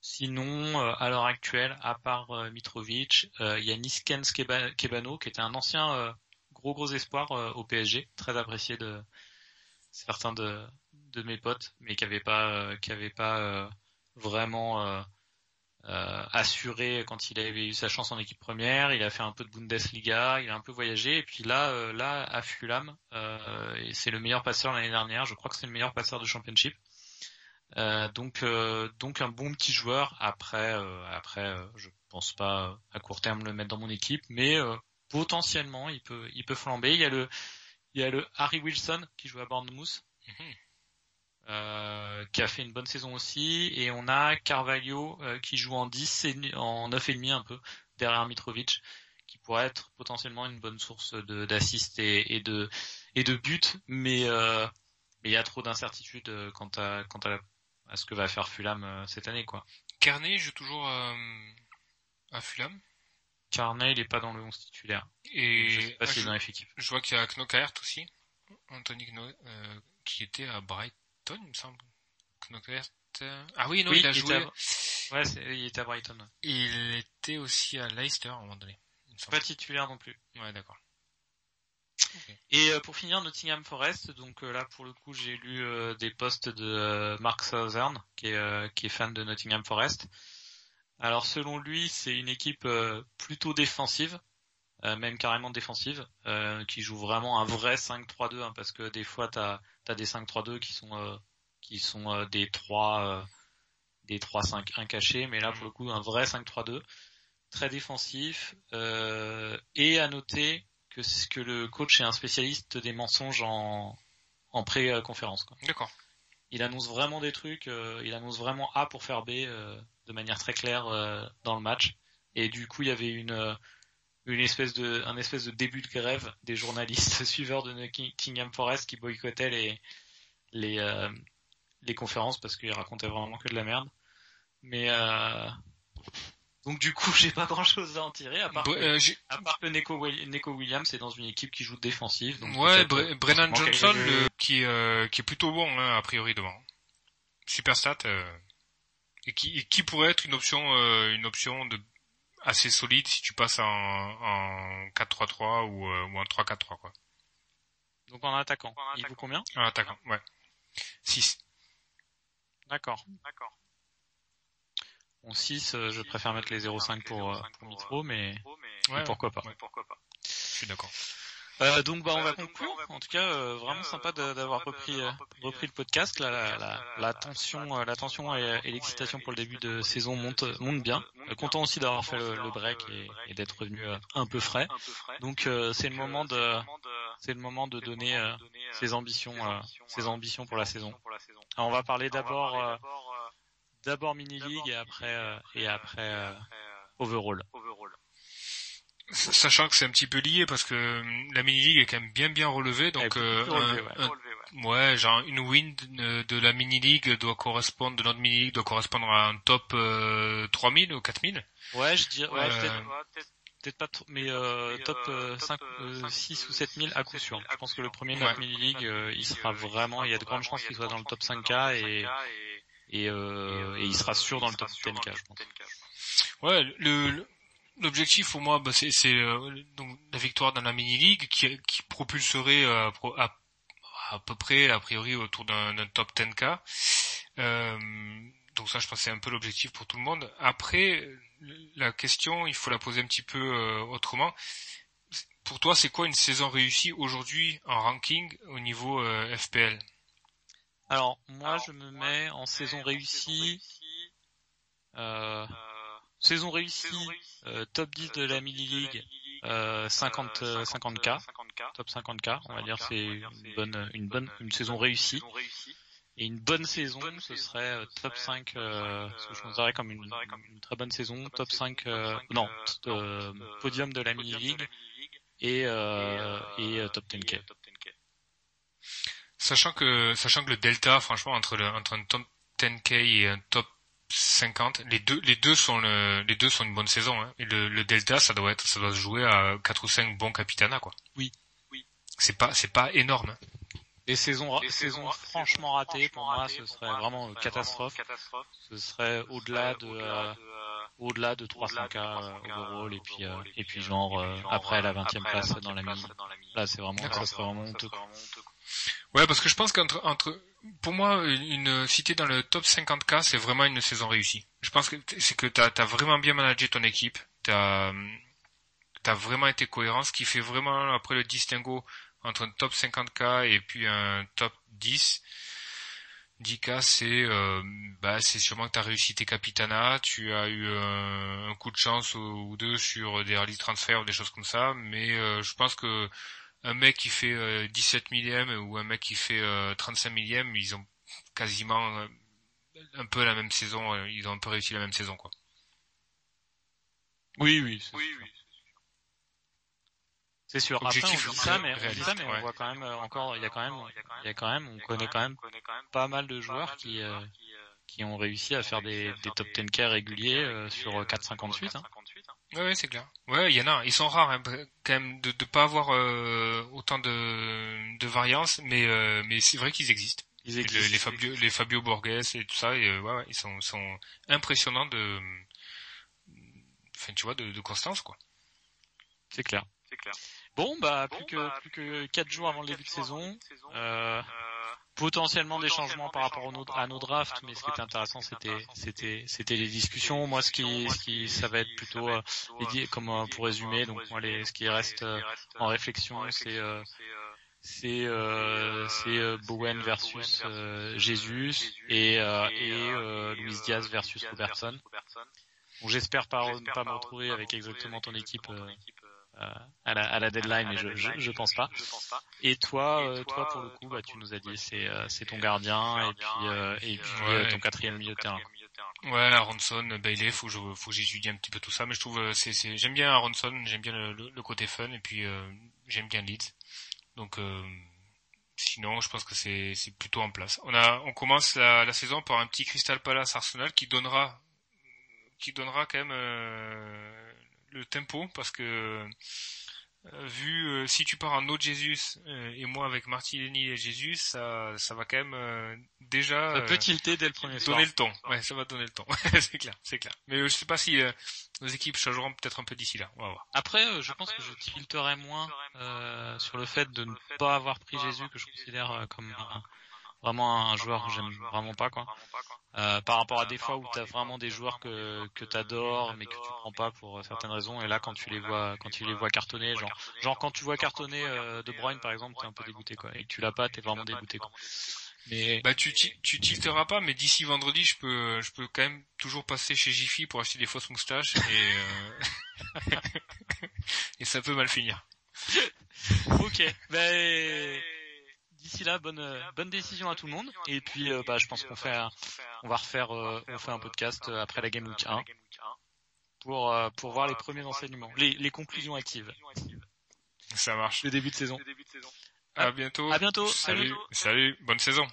Sinon, à l'heure actuelle, à part Mitrovic, il y a Niskens Kebano qui était un ancien gros gros espoir au PSG, très apprécié de certains de, mes potes, mais qui avait pas vraiment euh, assuré quand il avait eu sa chance en équipe première. Il a fait un peu de Bundesliga, il a un peu voyagé. Et puis là, euh, là à Fulham, euh, c'est le meilleur passeur l'année dernière. Je crois que c'est le meilleur passeur de Championship. donc, donc un bon petit joueur. Après, après, je pense pas à court terme le mettre dans mon équipe, mais potentiellement il peut, il peut flamber. Il y a le, il y a le Harry Wilson qui joue à Bournemouth. Mhm. Euh, qui a fait une bonne saison aussi, et on a Carvalho euh, qui joue en 10 et en 9 et demi un peu derrière Mitrovic, qui pourrait être potentiellement une bonne source de d'assist et, et, de et de buts, mais euh, il y a trop d'incertitudes quant à quant à, à, ce que va faire Fulham cette année quoi. Carnet joue toujours à Fulham. Carnet il est pas dans le 11 titulaire. Et je sais pas s'il est dans l'effectif. Je vois qu'il y a Knockaert aussi, Anthony Kno, qui était à Bright il me semble. Ah oui, non, il a joué. Ouais, il était à Brighton. Il était aussi à Leicester à un moment donné. Pas titulaire non plus. Ouais, d'accord. Et euh, pour finir, Nottingham Forest. Donc euh, là, pour le coup, j'ai lu euh, des posts de Mark Southern, qui est, qui est fan de Nottingham Forest. Alors selon lui, c'est une équipe plutôt défensive, même carrément défensive, qui joue vraiment un vrai 5-3-2, hein, parce que des fois, t'as as des 5-3-2 qui sont euh, qui sont euh, des 3 euh, des 3-5-1 cachés, mais là pour le coup un vrai 5-3-2 très défensif et à noter que c'est que le coach est un spécialiste des mensonges en en pré-conférence. D'accord. Il annonce vraiment des trucs, il annonce vraiment A pour faire B de manière très claire dans le match. Et du coup, il y avait une une espèce de un espèce de début de grève des journalistes suiveurs de Nottingham Forest qui boycottaient les les euh, les conférences parce qu'ils racontaient vraiment que de la merde. Mais euh, donc du coup, j'ai pas grand chose à en tirer à part, que, euh, à part que Neko, Williams est dans une équipe qui joue défensive. Donc ouais, Brennan Johnson le, qui qui est plutôt bon hein, a priori devant. Super stat et qui qui pourrait être une option une option de assez solide si tu passes en, en 4-3-3 ou, euh, ou en 3-4-3 quoi. Donc en attaquant. Il vaut combien? En attaquant, ouais. 6. D'accord. D'accord. Bon 6, euh, je préfère mettre les 0,5 pour, euh, pour Mitro, mais, mais pourquoi pas. pourquoi pas. Je suis d'accord. Euh, donc bah on va conclure. En tout cas, euh, vraiment sympa d'avoir repris euh, repris le podcast. Là, la, la, la tension, la tension et, l'excitation pour le début de saison monte monte bien. content aussi d'avoir fait le, break et, et d'être revenu un peu frais. Donc c'est le moment de c'est le moment de donner ses ambitions ses ambitions pour la saison. Alors, on va parler d'abord d'abord mini league et après et après overall sachant que c'est un petit peu lié parce que euh, la mini league est quand même bien bien relevée donc euh, ouais. genre une win de, la mini league doit correspondre de notre mini league doit correspondre à un top 3000 euh, ou 4000 ouais je dirais ouais, peut-être pas trop, mais top 5, 6 ou 7000 à coup sûr. Je pense que le premier de notre mini league, il sera vraiment, il y a de grandes chances qu'il soit dans le top 5K et et, et, il sera sûr dans le top 10K, je pense. Ouais, le, L'objectif pour moi, bah, c'est euh, donc la victoire dans la mini league qui, qui propulserait euh, à, à, peu près a priori autour d'un top 10k. Euh, donc ça, je pense, c'est un peu l'objectif pour tout le monde. Après, la question, il faut la poser un petit peu euh, autrement. Pour toi, c'est quoi une saison réussie aujourd'hui en ranking au niveau FPL Alors moi, je me mets en saison réussie. Euh, Saison réussie, euh, top 10 de la mini league, euh, 50 50k, top 50k, on va dire c'est une bonne une bonne une saison réussie. Et une bonne saison, ce serait euh, top 5, euh, ce que je considérerais comme une, une, très bonne saison, top 5, euh, non, podium de la mini league et, et top 10k. Sachant que sachant que le delta, franchement, entre le entre un top 10k et un top 50. Les deux, les deux sont le, les deux sont une bonne saison. Hein. Et le, le delta, ça doit être, ça doit se jouer à 4 ou 5 bons capitana, quoi. Oui. Oui. C'est pas, c'est pas énorme. Hein. Les saisons, les saisons franchement ratées, pour moi, ce serait vraiment une catastrophe. Ce serait au-delà de, euh, au-delà de 300K overall et puis, euh, et puis genre, euh, après la 20 e place dans la mine. Là, c'est vraiment, ça serait vraiment honteux. Ouais, parce que je pense qu'entre, entre, pour moi, une, cité dans le top 50K, c'est vraiment une saison réussie. Je pense que c'est que t'as, as vraiment bien managé ton équipe, t'as, t'as vraiment été cohérent, ce qui fait vraiment après le distinguo entre un top 50K et puis un top 10. 10K, c'est euh, bah, sûrement que tu as réussi tes capitanas, tu as eu euh, un coup de chance ou, deux sur des early transferts ou des choses comme ça, mais euh, je pense que un mec qui fait 17 millième ou un mec qui fait 35 millième, ils ont quasiment un peu la même saison, ils ont un peu réussi la même saison quoi. Oui, oui. Oui, oui. C'est sûr. Après, on dit ça, mais, on, dit ça, mais on voit quand même euh, encore, il y a quand même, il y a quand même, on connaît quand même pas mal de joueurs qui, euh, qui ont réussi à faire des, des top 10K réguliers euh, sur 4,58. Hein. Ouais, c'est clair. Ouais, il y en a. Ils sont rares hein, quand même de ne pas avoir autant de, de variances, mais mais c'est vrai qu'ils existent. Ils existent. les Fabio, les Fabio Borges et tout ça, et, ouais, ouais, ils sont sont impressionnants de, enfin tu vois, de, de constance quoi. C'est clair. C'est clair. Bon, bah, plus que bah, plus que quatre jours avant le début de saison. Euh, potentiellement des changements par rapport à nos drafts, mais ce qui était intéressant, c'était c'était c'était les discussions. Moi, ce qui ce qui ça va être plutôt euh, comme euh, pour résumer. Donc moi, les ce qui reste euh, en réflexion, c'est c'est c'est Bowen versus Jésus et et Luis Diaz versus Robertson. Bon, j'espère pas pas me retrouver avec exactement ton équipe euh, à, la, à la deadline, mais je, je, je, pense pas. Et toi, euh, toi pour le coup, bah, tu nous as dit c'est euh, c'est ton gardien et puis et puis ton quatrième milieu de terrain. Ouais, Aronson, Bailey, faut que je, faut que j'étudie un petit peu tout ça, mais je trouve c'est c'est j'aime bien Aronson, j'aime bien le, le, côté fun et puis j'aime bien Leeds. Donc sinon, je pense que c'est c'est plutôt en place. On a on commence la, la saison par un petit Crystal Palace Arsenal qui donnera qui donnera quand même le tempo parce que euh, vu euh, si tu pars en autre Jésus euh, et moi avec Martinelli et Jésus, ça ça va quand même déjà ça peut tilter dès le premier donner le ton. Ouais, ça va donner le ton. c'est clair, c'est clair. Mais je sais pas si nos équipes changeront peut-être un peu d'ici là. On va voir. Après, je pense que je tilterai moins sur le fait de ne pas avoir pris Jésus que je considère comme vraiment un joueur que j'aime vraiment pas quoi. Euh, par rapport à des fois où tu as vraiment des joueurs que que t'adores mais que tu prends pas pour certaines raisons et là quand tu les vois quand tu les vois cartonner genre genre quand tu vois cartonner euh, De Bruyne par exemple t'es un peu dégoûté quoi et que tu l'as pas t'es vraiment dégoûté quoi. Mais bah tu tu tilteras pas mais d'ici vendredi je peux je peux quand même toujours passer chez Jiffy pour acheter des fausses moustaches et euh... et ça peut mal finir. ok. Ben d'ici là, bonne bonne décision à tout le monde. Et puis, euh, bah, je pense qu'on fait, on va refaire, euh, on fait un podcast euh, après la Game Week 1 pour pour voir les premiers enseignements, les, les conclusions actives. Ça marche. Le début de saison. À bientôt. À bientôt. Salut. Salut. Bonne saison.